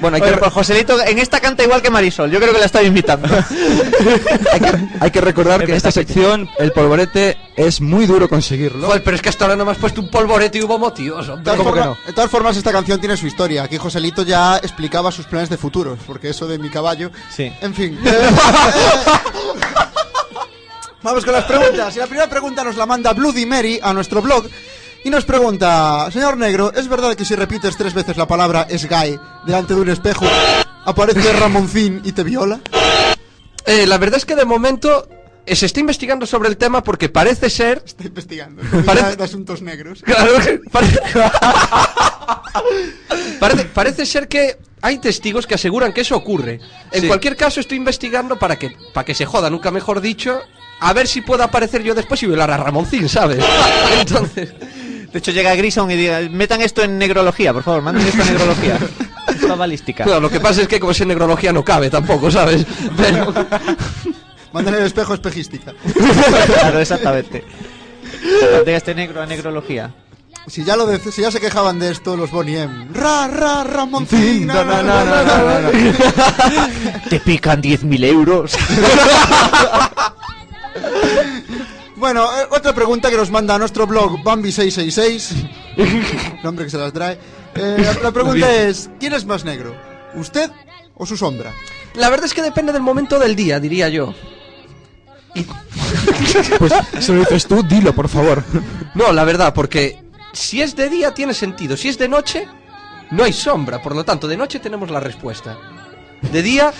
Bueno, hay Oye, que, pues Joselito en esta canta igual que Marisol. Yo creo que la estaba invitando. hay que, hay que recordar que en esta sección el polvorete es muy duro conseguirlo. Joder, pero es que hasta ahora no me has puesto un polvorete y hubo motivos, De todas, ¿Cómo que forma- no? de todas formas, esta canción tiene su historia. Aquí Joselito ya explicaba sus planes de futuros, porque eso de mi caballo. Sí. En fin. Vamos con las preguntas. Y la primera pregunta nos la manda Bloody Mary a nuestro blog. Y nos pregunta, señor Negro, ¿es verdad que si repites tres veces la palabra es gay delante de un espejo, aparece Ramoncín y te viola? Eh, la verdad es que de momento eh, se está investigando sobre el tema porque parece ser... Está investigando. Parece- De asuntos negros. Claro, que parece... parece, parece ser que hay testigos que aseguran que eso ocurre. En Sí. cualquier caso estoy investigando para que, para que se joda, nunca mejor dicho, a ver si puedo aparecer yo después y violar a Ramoncín, ¿sabes? Entonces... De hecho, llega Grison y diga, metan esto en negrología, por favor, manden esto en negrología. Esta balística. Claro, lo que pasa es que como es en negrología no cabe tampoco, ¿sabes? Pero... Mándale el espejo espejística. Claro, exactamente. De este negro a negrología. Si ya, lo de- si ya se quejaban de esto los Bonnie M. Ra, ra, Ramoncín. na, na, na, na, na, na. Te pican 10.000 euros. Bueno, eh, otra pregunta que nos manda a nuestro blog Bambi666. Nombre que se las trae. Eh, la- la pregunta es: ¿quién es más negro? ¿Usted o su sombra? La verdad es que depende del momento del día, diría yo. Pues si lo dices tú, dilo, por favor. No, la verdad, porque si es de día tiene sentido, si es de noche no hay sombra, por lo tanto de noche tenemos la respuesta. De día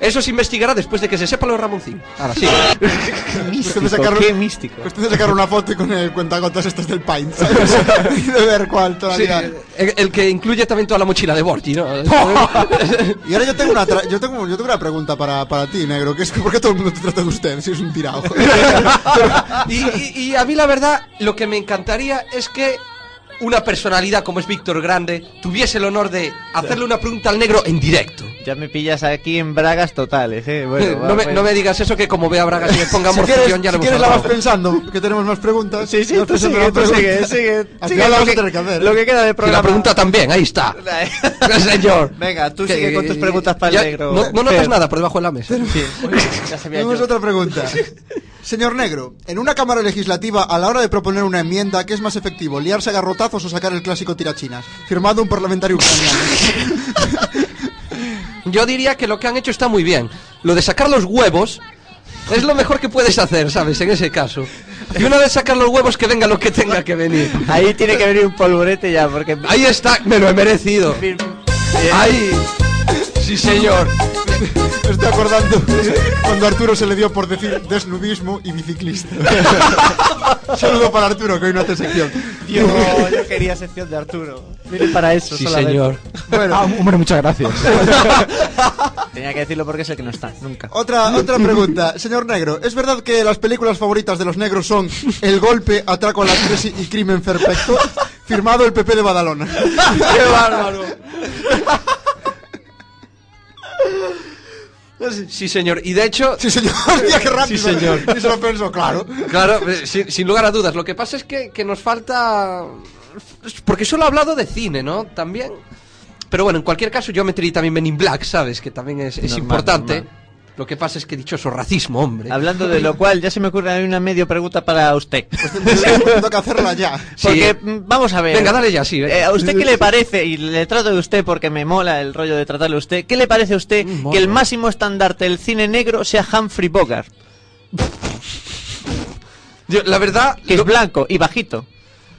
eso se investigará después de que se sepa lo de Ramoncín. Ahora sí. Sacar, qué místico. Cuestión de sacar una foto y con el cuentagotas estos del y de ver cuál todavía. Sí, el, el que incluye también toda la mochila de Borgi, ¿no? y ahora yo tengo una tra- yo tengo yo tengo una pregunta para, para ti, negro, que es que ¿por qué todo el mundo te trata de usted si es un tirado? y, y- y a mí la verdad, lo que me encantaría es que una personalidad como es Víctor Grande tuviese el honor de hacerle una pregunta al negro en directo. Ya me pillas aquí en bragas totales, eh. Bueno, va, no, me, pues. no me digas eso que como vea Braga si me ponga si morcillón quieres, ya si lo quieres hemos la vas pensando, que tenemos más preguntas. Sí, sí, tú sigue, tú sigue, sigue. Sigue lo que- tener que hacer. Lo que queda de Y la programa. pregunta también, ahí está. Señor. Venga, tú Que- sigue con tus preguntas para el Ya, negro. No, no notas Fer. nada por debajo de la mesa. Ya sabía Tenemos yo. otra pregunta. Señor Negro, en una Cámara Legislativa, a la hora de proponer una enmienda, ¿qué es más efectivo, liarse a garrotazos o sacar el clásico tirachinas? Firmado un parlamentario ucraniano. Yo diría que lo que han hecho está muy bien. Lo de sacar los huevos es lo mejor que puedes hacer, ¿sabes? En ese caso. Y una vez sacar los huevos, que venga lo que tenga que venir. Ahí tiene que venir un polvorete ya, porque. Ahí está, me lo he merecido. Ahí. Sí, señor. Me estoy acordando cuando Arturo se le dio por decir desnudismo y biciclista. Saludo para Arturo, que hoy no hace sección. Dios, yo quería sección de Arturo. Viene para eso, Sí, solamente. señor. Bueno, Ah, hombre, muchas gracias. Tenía que decirlo porque es el que no está, nunca. Otra, otra pregunta. Señor Negro, ¿es verdad que las películas favoritas de los negros son El golpe, Atraco a las tres y Crimen perfecto? Firmado el PP de Badalona. ¡Qué bárbaro! Sí, señor. Y de hecho, Sí, señor. Qué rápido. Sí, señor. Y se lo pensó, claro. claro, eh, sin, sin lugar a dudas. Lo que pasa es que, que nos falta. Porque solo he hablado de cine, ¿no? También. Pero bueno, en cualquier caso, yo metería también Men in Black, ¿sabes? Que también es, es Normal, importante. normal. Lo que pasa es que dichoso racismo, hombre. Hablando de lo cual, ya se me ocurre una medio pregunta para usted. Tengo que hacerla ya. Porque, mm, vamos a ver. Venga, dale ya, sí. Eh, ¿A usted qué le parece? Y le trato de usted porque me mola el rollo de tratarle a usted. ¿Qué le parece a usted Mm, que el máximo estandarte del cine negro sea Humphrey Bogart? Yo, la verdad, Que lo- es blanco y bajito.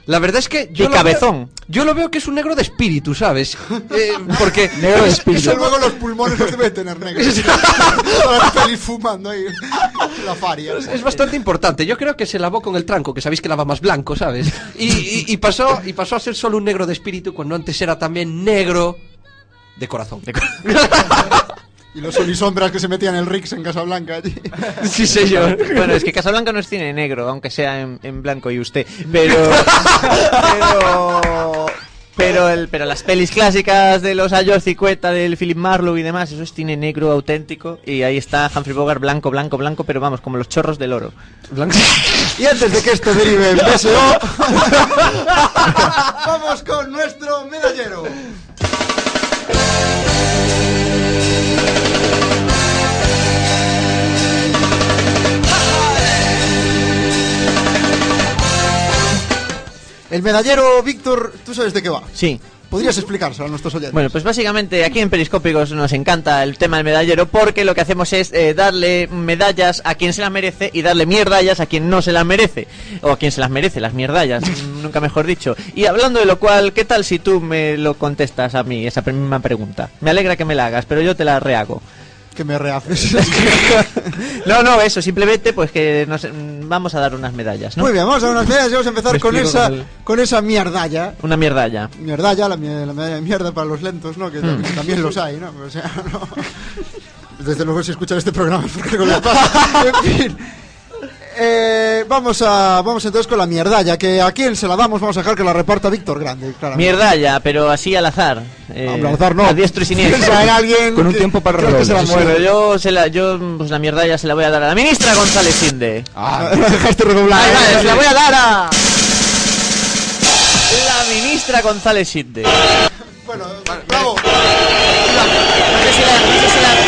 La verdad es que yo Y cabezón. Veo, yo lo veo que es un negro de espíritu, ¿sabes? Eh, porque Negro de Eso espíritu. luego los pulmones los debe tener negros. Pelis fumando ahí. La faria. Es bastante importante. Yo creo que se lavó con el tranco, que sabéis que lava más blanco, ¿sabes? Y, y- y pasó, y pasó a ser solo un negro de espíritu cuando antes era también negro de corazón. Y los solisombras que se metían en el Rix en Casablanca allí. sí, señor. Bueno, es que Casablanca no es cine negro, aunque sea en, en blanco y usted. Pero. pero. Pero, el, pero las pelis clásicas de los años 50 del Philip Marlowe y demás, eso es cine negro auténtico. Y ahí está Humphrey Bogart blanco, blanco, blanco, pero vamos, como los chorros del oro. Y antes de que esto derive en BSO, vamos con nuestro medallero. El medallero, Víctor, ¿tú sabes de qué va? Sí. ¿Podrías explicárselo a nuestros oyentes? Bueno, pues básicamente aquí en Periscópicos nos encanta el tema del medallero porque lo que hacemos es eh, darle medallas a quien se las merece y darle mierdallas a quien no se las merece. O a quien se las merece, las mierdallas, nunca mejor dicho. Y hablando de lo cual, ¿qué tal si tú me lo contestas a mí, esa misma pregunta? Me alegra que me la hagas, pero yo te la rehago. Que me rehaces. No, no, eso, simplemente pues que nos, mm, vamos a dar unas medallas, ¿no? Muy bien, vamos a unas medallas y vamos a empezar con esa, con el- con esa mierdalla. Una mierdalla. Mierdalla, la, la medalla de mierda para los lentos, ¿no? Que tam- también los hay, ¿no? O sea, no. Desde luego, si escuchan este programa, porque algo les pasa. En fin. Eh, vamos a vamos entonces con la mierdalla, que a quién se la damos, vamos a dejar que la reparta Víctor Grande, claramente. Mierdalla, pero así al azar. Eh, Hombre, al azar no. A diestro y siniestro. Alguien Con un que- tiempo para que se la mueve. Yo, se la, yo pues la mierdalla se la voy a dar a la ministra González Sinde. Ah, Dejaste redoblar. ¿eh? se la voy a dar a la ministra González Sinde. Bueno, bravo. No la- no la- si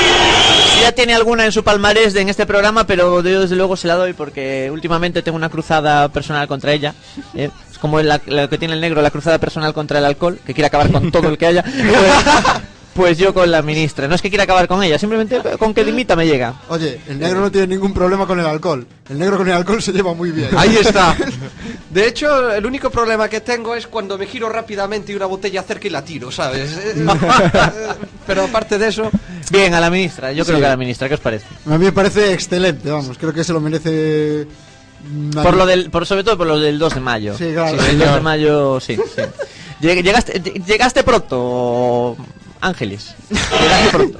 ya tiene alguna en su palmarés de- en este programa, pero yo desde luego se la doy porque últimamente tengo una cruzada personal contra ella. ¿eh? Es como la- lo que tiene el negro, la cruzada personal contra el alcohol, que quiere acabar con todo el que haya. Pues, pues yo con la ministra. No es que quiera acabar con ella, simplemente con que dimita me llega. Oye, el negro no tiene ningún problema con el alcohol. El negro con el alcohol se lleva muy bien. Ahí está. De hecho, el único problema que tengo es cuando me giro rápidamente y una botella cerca y la tiro, ¿sabes? Eh, Pero aparte de eso... Bien, a la ministra, yo creo que a la ministra, ¿qué os parece? A mí me parece excelente, vamos, creo que se lo merece. Por lo del, por, sobre todo por lo del 2 de mayo. Sí, claro. el 2 Señor. de mayo, sí, sí. Lleg- Llegaste, llegaste pronto, Ángeles. Llegaste pronto.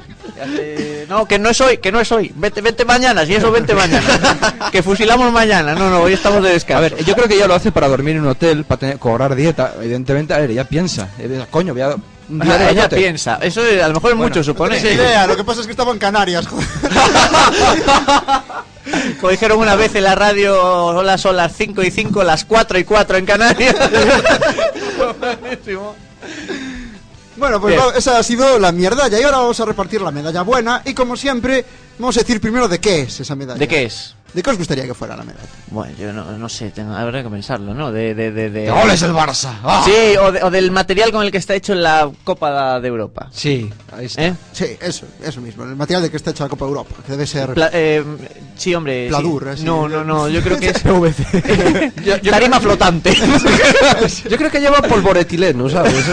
No, que no es hoy, que no es hoy. Vete, vete mañana, si eso vete mañana. que fusilamos mañana. No, no, hoy estamos de descanso. A ver, yo creo que ella lo hace para dormir en un hotel, para tener, cobrar dieta. Evidentemente, a ver, ella piensa. eh, Coño, voy a. Ella piensa. Eso a lo mejor es mucho, supone. No idea, lo que pasa es que estaba en Canarias. Como dijeron una vez en la radio, hola, son las 5 y 5, las 4 y 4 en Canarias. Bueno, pues va- esa ha sido la mierda y ahora vamos a repartir la medalla buena y como siempre vamos a decir primero de qué es esa medalla. ¿De qué es? ¿De qué os gustaría que fuera la medalla? Bueno, yo no, no sé, tengo, habrá que pensarlo, ¿no? De, de, de, de... ¡De goles el Barça! ¡Ah! Sí, o, de- o del material con el que está hecho la Copa de Europa. Sí, ahí está. ¿Eh? Sí, eso, eso mismo, el material de que está hecha la Copa Europa, que debe ser... Pla- eh, sí, hombre. sí. Pladur, así. No, no, no, yo creo que es Yo, yo tarima flotante. Yo creo que lleva polvoretileno, ¿sabes?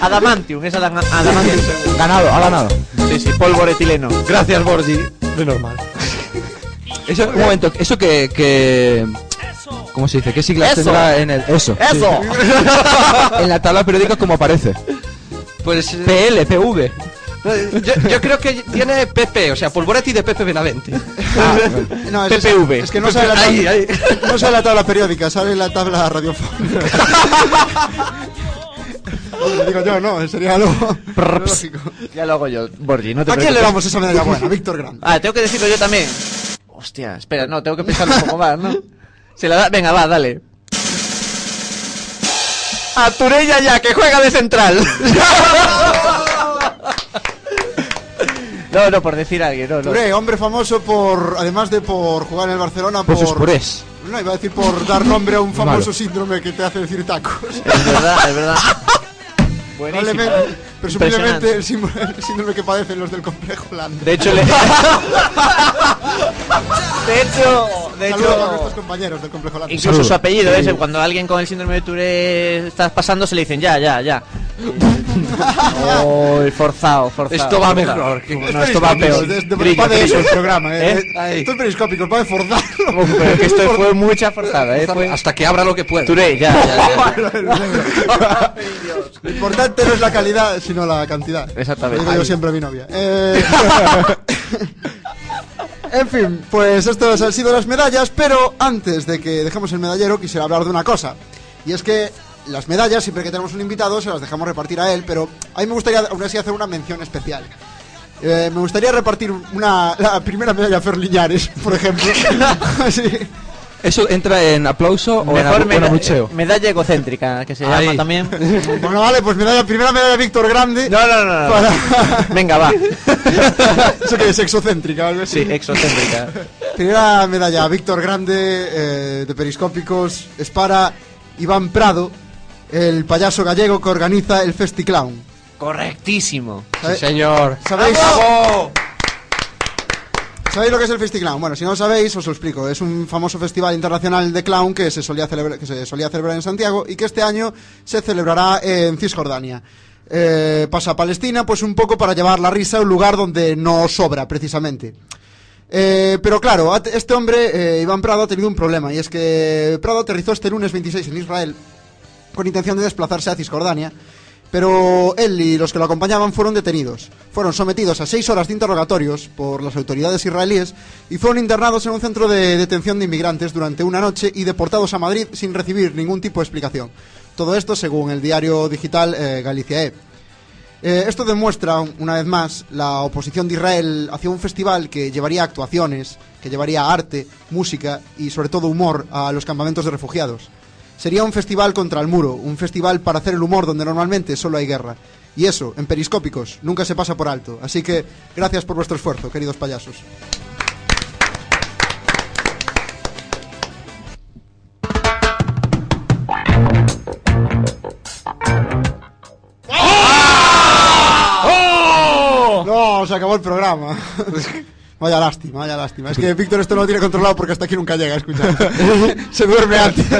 Adamantium, es adama- adamantium. Ganado, ha ganado. Sí, sí, polvo etileno. Gracias, Borgi. Normal. Eso, un momento, eso que, que. ¿Cómo se dice? ¿Qué siglas Eso. tendrá en el. Eso. ¡Eso! sí. en la tabla periódica, como aparece? Pues... eh, PL, PV. yo, yo creo que tiene PP, o sea, polvoretti de Pepe Benavente. No, es, PPV. es que no sale, la tabla, Ahí, ahí. no sale la tabla periódica, sale la tabla radiofónica. Hombre, digo yo, no, sería lo, lo lógico. Ya lo hago yo, Borgi, no te ¿A quién le damos esa medalla buena? Víctor Grande. Ah, tengo que decirlo yo también. Hostia, espera, no, tengo que pensarlo un poco más, ¿no? Se la da, venga, va, dale. A Turella ya, que juega de central. No, no, por decir a alguien, no, no. Hombre famoso por, además de por jugar en el Barcelona, Por por... sus purés. No, iba a decir por dar nombre a un famoso Malo. síndrome que te hace decir tacos. Es verdad, es verdad. Buenísimo. Probablemente, presumiblemente el símbolo- el síndrome que padecen los del complejo Landa. De hecho, le... De hecho, de Saludos a hecho... nuestros compañeros del complejo Landa. Incluso su apellido es cuando alguien con el síndrome de Tourette está pasando se le dicen ya, ya, ya. Oh, forzado, forzado. Esto va mejor. No, esto va peor. De, de, Grillo, va de grillo. el programa, eh. ¿Eh? Esto es periscópico, pero es que esto fue mucha forzada, eh. Fue... Hasta que abra lo que pueda. Ya, ya, ya. Lo importante no es la calidad, sino la cantidad. Exactamente. Lo digo yo siempre a mi novia. Eh, en fin, pues estas han sido las medallas, pero antes de que dejemos el medallero quisiera hablar de una cosa. Y es que las medallas, siempre que tenemos un invitado, se las dejamos repartir a él, pero a mí me gustaría aún así hacer una mención especial. Eh, me gustaría repartir una, la primera medalla a Fer Liñares, por ejemplo. Sí. ¿Eso entra en aplauso o en, Mejor o en meda- abucheo? medalla egocéntrica, que se Ahí. llama también. Bueno, vale, pues medalla, primera medalla Víctor Grande. No, no, no. no. Para- Venga, va. Eso que es exocéntrica, así. Sí, exocéntrica. Primera medalla Víctor Grande eh, de Periscópicos es para Iván Prado, el payaso gallego que organiza el Festiclown. Correctísimo. ¿Sabe- Sí, señor. ¿Sabéis? ¿Sabéis lo que es el Festiclown? Bueno, si no lo sabéis, os lo explico. Es un famoso festival internacional de clown que se solía celebrar, que se solía celebrar en Santiago y que este año se celebrará en Cisjordania. Eh, pasa a Palestina, pues un poco para llevar la risa a un lugar donde no sobra, precisamente. Eh, pero claro, este hombre, eh, Iván Prado, ha tenido un problema, y es que Prado aterrizó este lunes 26 en Israel con intención de desplazarse a Cisjordania, pero él y los que lo acompañaban fueron detenidos. Fueron sometidos a seis horas de interrogatorios por las autoridades israelíes y fueron internados en un centro de detención de inmigrantes durante una noche y deportados a Madrid sin recibir ningún tipo de explicación. Todo esto según el diario digital eh, Galiciae. Eh, esto demuestra, una vez más, la oposición de Israel hacia un festival que llevaría actuaciones, que llevaría arte, música y sobre todo humor a los campamentos de refugiados. Sería un festival contra el muro, un festival para hacer el humor donde normalmente solo hay guerra. Y eso, en periscópicos, nunca se pasa por alto. Así que, gracias por vuestro esfuerzo, queridos payasos. No, se acabó el programa. Vaya lástima, vaya lástima. Es que Víctor esto no lo tiene controlado porque hasta aquí nunca llega, escucha. se duerme antes.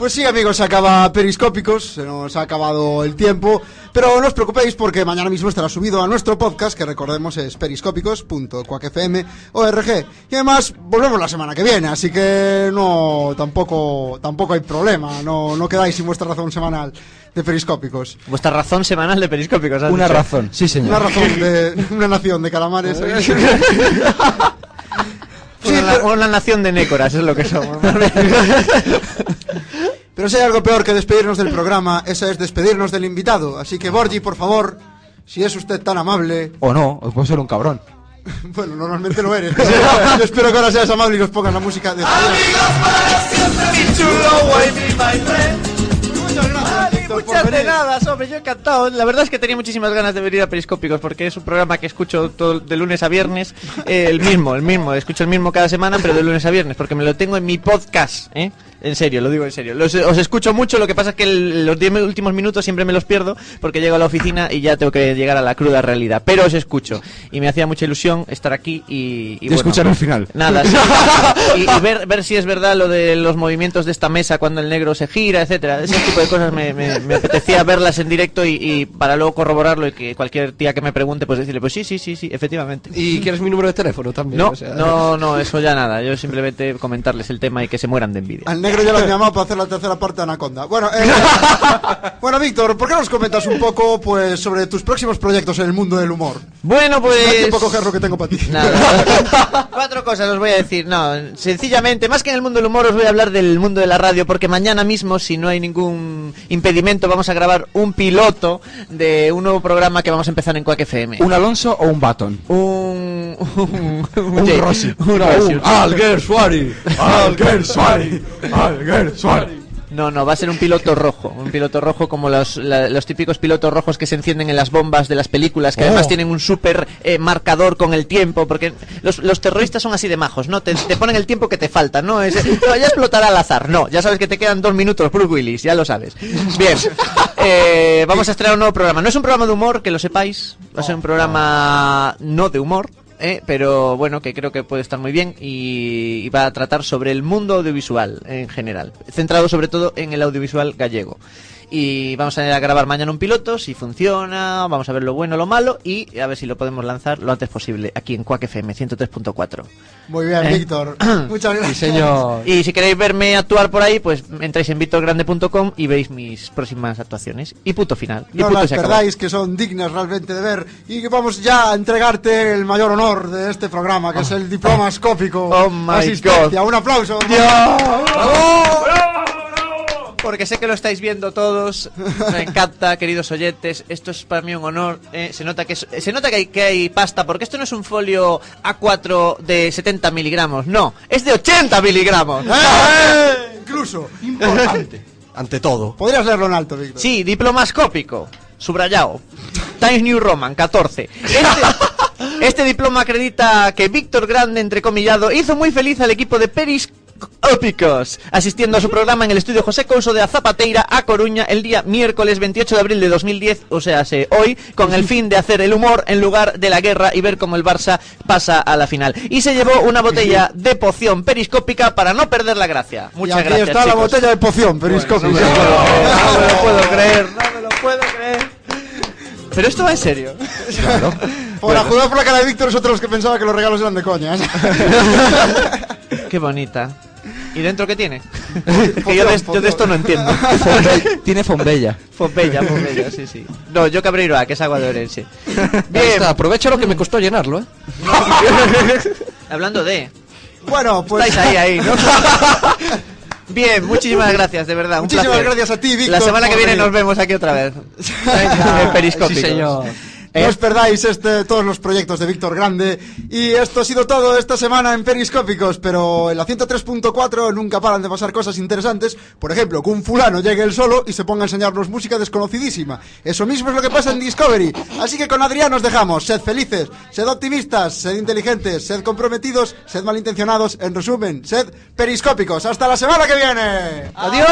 Pues sí, amigos, se acaba Periscópicos, se nos ha acabado el tiempo, pero no os preocupéis porque mañana mismo estará subido a nuestro podcast, que recordemos es periscópicos.cuacfm.org. Y además volvemos la semana que viene, así que no, tampoco, tampoco hay problema, no, no quedáis sin vuestra razón semanal de Periscópicos. Vuestra razón semanal de periscópicos. Una dicho. razón, sí señor. Una razón de una nación de calamares. Una, na- una nación de nécoras, es lo que somos. Pero si hay algo peor que despedirnos del programa, eso es despedirnos del invitado. Así que Borgi, por favor, si es usted tan amable, O no, o puede ser un cabrón. bueno, normalmente lo eres. Yo espero que ahora seas amable y nos pongan la música de Muchas de nada, hombre, yo encantado. La verdad es que tenía muchísimas ganas de venir a Periscópicos porque es un programa que escucho todo de lunes a viernes. eh, el mismo, el mismo. Escucho el mismo cada semana, pero de lunes a viernes porque me lo tengo en mi podcast, ¿eh? En serio, lo digo en serio. Los- os escucho mucho, lo que pasa es que el- los 10 últimos minutos siempre me los pierdo porque llego a la oficina y ya tengo que llegar a la cruda realidad. Pero os escucho y me hacía mucha ilusión estar aquí y... Y escuchar el final. Nada, sí. y, y ver, ver si es verdad lo de los movimientos de esta mesa cuando el negro se gira, etcétera. Ese tipo de cosas me, me- me apetecía verlas en directo y, y para luego corroborarlo y que cualquier tía que me pregunte, pues decirle, pues sí, sí, sí, sí, efectivamente. ¿Y quieres mi número de teléfono también? No, O sea- no, no, eso ya nada. Yo simplemente comentarles el tema y que se mueran de envidia. Al negro ya lo llamado para hacer la tercera parte de Anaconda. Bueno, eh, bueno, Víctor, ¿por qué no nos comentas un poco pues sobre tus próximos proyectos en el mundo del humor? Bueno, pues... qué poco gerro que tengo para ti. Nada. Cuatro cosas os voy a decir. No, sencillamente, más que en el mundo del humor, os voy a hablar del mundo de la radio, porque mañana mismo, si no hay ningún impedimento, vamos a grabar un piloto de un nuevo programa que vamos a empezar en Quack FM. ¿Un Alonso o un Baton? Un. Un, Un Jay- Rossi. un No, Rossi, un un- Alguer Suari. Alguer Suari. Alguer Suari. No, no, va a ser un piloto rojo. Un piloto rojo como los, la- los típicos pilotos rojos que se encienden en las bombas de las películas, que Oh. además tienen un súper eh, marcador con el tiempo, porque los, los terroristas son así de majos, ¿no? Te, te ponen el tiempo que te falta, ¿no? Es, no, ya explotará al azar, no. Ya sabes que te quedan dos minutos, Bruce Willis, ya lo sabes. Bien, eh, vamos a estrenar un nuevo programa. No es un programa de humor, que lo sepáis. Va a ser un programa no de humor. Eh, pero bueno, que creo que puede estar muy bien y, y va a tratar sobre el mundo audiovisual en general, centrado sobre todo en el audiovisual gallego. Y vamos a grabar mañana un piloto, si funciona, vamos a ver lo bueno, lo malo y a ver si lo podemos lanzar lo antes posible aquí en Quack FM 103.4. Muy bien, ¿Eh? Víctor. Muchas gracias. Y si queréis verme actuar por ahí, pues entráis en victorgrande.com y veis mis próximas actuaciones. Y punto final. Y No punto las perdáis, que son dignas realmente de ver. Y que vamos ya a entregarte el mayor honor de este programa, que es el diploma escópico. Oh my. God. Un aplauso. Porque sé que lo estáis viendo todos. Me encanta, queridos oyentes. Esto es para mí un honor. eh. Se nota que es- se nota que hay, que hay pasta, porque esto no es un folio A4 de 70 miligramos. No, es de 80 miligramos. ¡Eh! Incluso. Importante. Ante todo. Podrías leerlo en alto, Víctor. Sí, diplomascópico. Subrayado. Times New Roman, 14. Este, este diploma acredita que Víctor Grande, entrecomillado, hizo muy feliz al equipo de Periscópicos, asistiendo a su programa en el estudio José Couso de Azapateira, a Coruña, el día miércoles 28 de abril de 2010, o sea, se- hoy, con el fin de hacer el humor en lugar de la guerra y ver cómo el Barça pasa a la final. Y se llevó una botella de poción periscópica para no perder la gracia. Y Muchas aquí gracias. está la chicos. botella de poción, periscópico. no me lo puedo creer, no me lo puedo creer, no me lo puedo creer. Pero esto va en serio. Por la jugada por la cara de Víctor es otro de los que pensaba que los regalos eran de coña. ¿eh? Qué bonita. ¿Y dentro qué tiene? que yo de, yo de esto no entiendo. Tiene fombella. Fombella, fombella, sí, sí. No, yo Cabreiroa, que es agua de Orense. Ahí está, aprovecha lo que me costó llenarlo, ¿eh? Hablando de... Bueno, pues. Estáis ahí, ahí, ¿no? Bien, muchísimas gracias, de verdad. Muchísimas gracias a ti, Víctor. La semana que viene nos vemos aquí otra vez. en Periscópicos. Sí, señor. No os perdáis este, todos los proyectos de Víctor Grande. Y esto ha sido todo esta semana en Periscópicos. Pero en la 103.4 nunca paran de pasar cosas interesantes. Por ejemplo, que un fulano llegue él solo y se ponga a enseñarnos música desconocidísima. Eso mismo es lo que pasa en Discovery. Así que con Adrián nos dejamos. Sed felices, sed optimistas, sed inteligentes, sed comprometidos, sed malintencionados. En resumen, sed periscópicos. Hasta la semana que viene. ¡Adiós!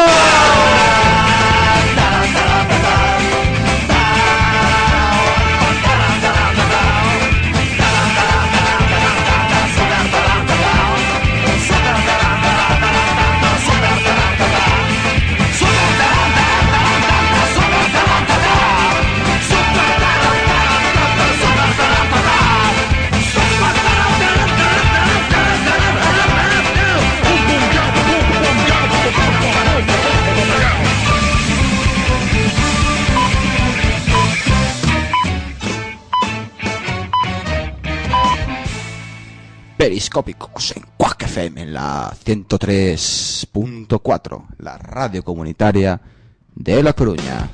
Periscópicos en Quack FM, en la 103.4, la radio comunitaria de La Coruña.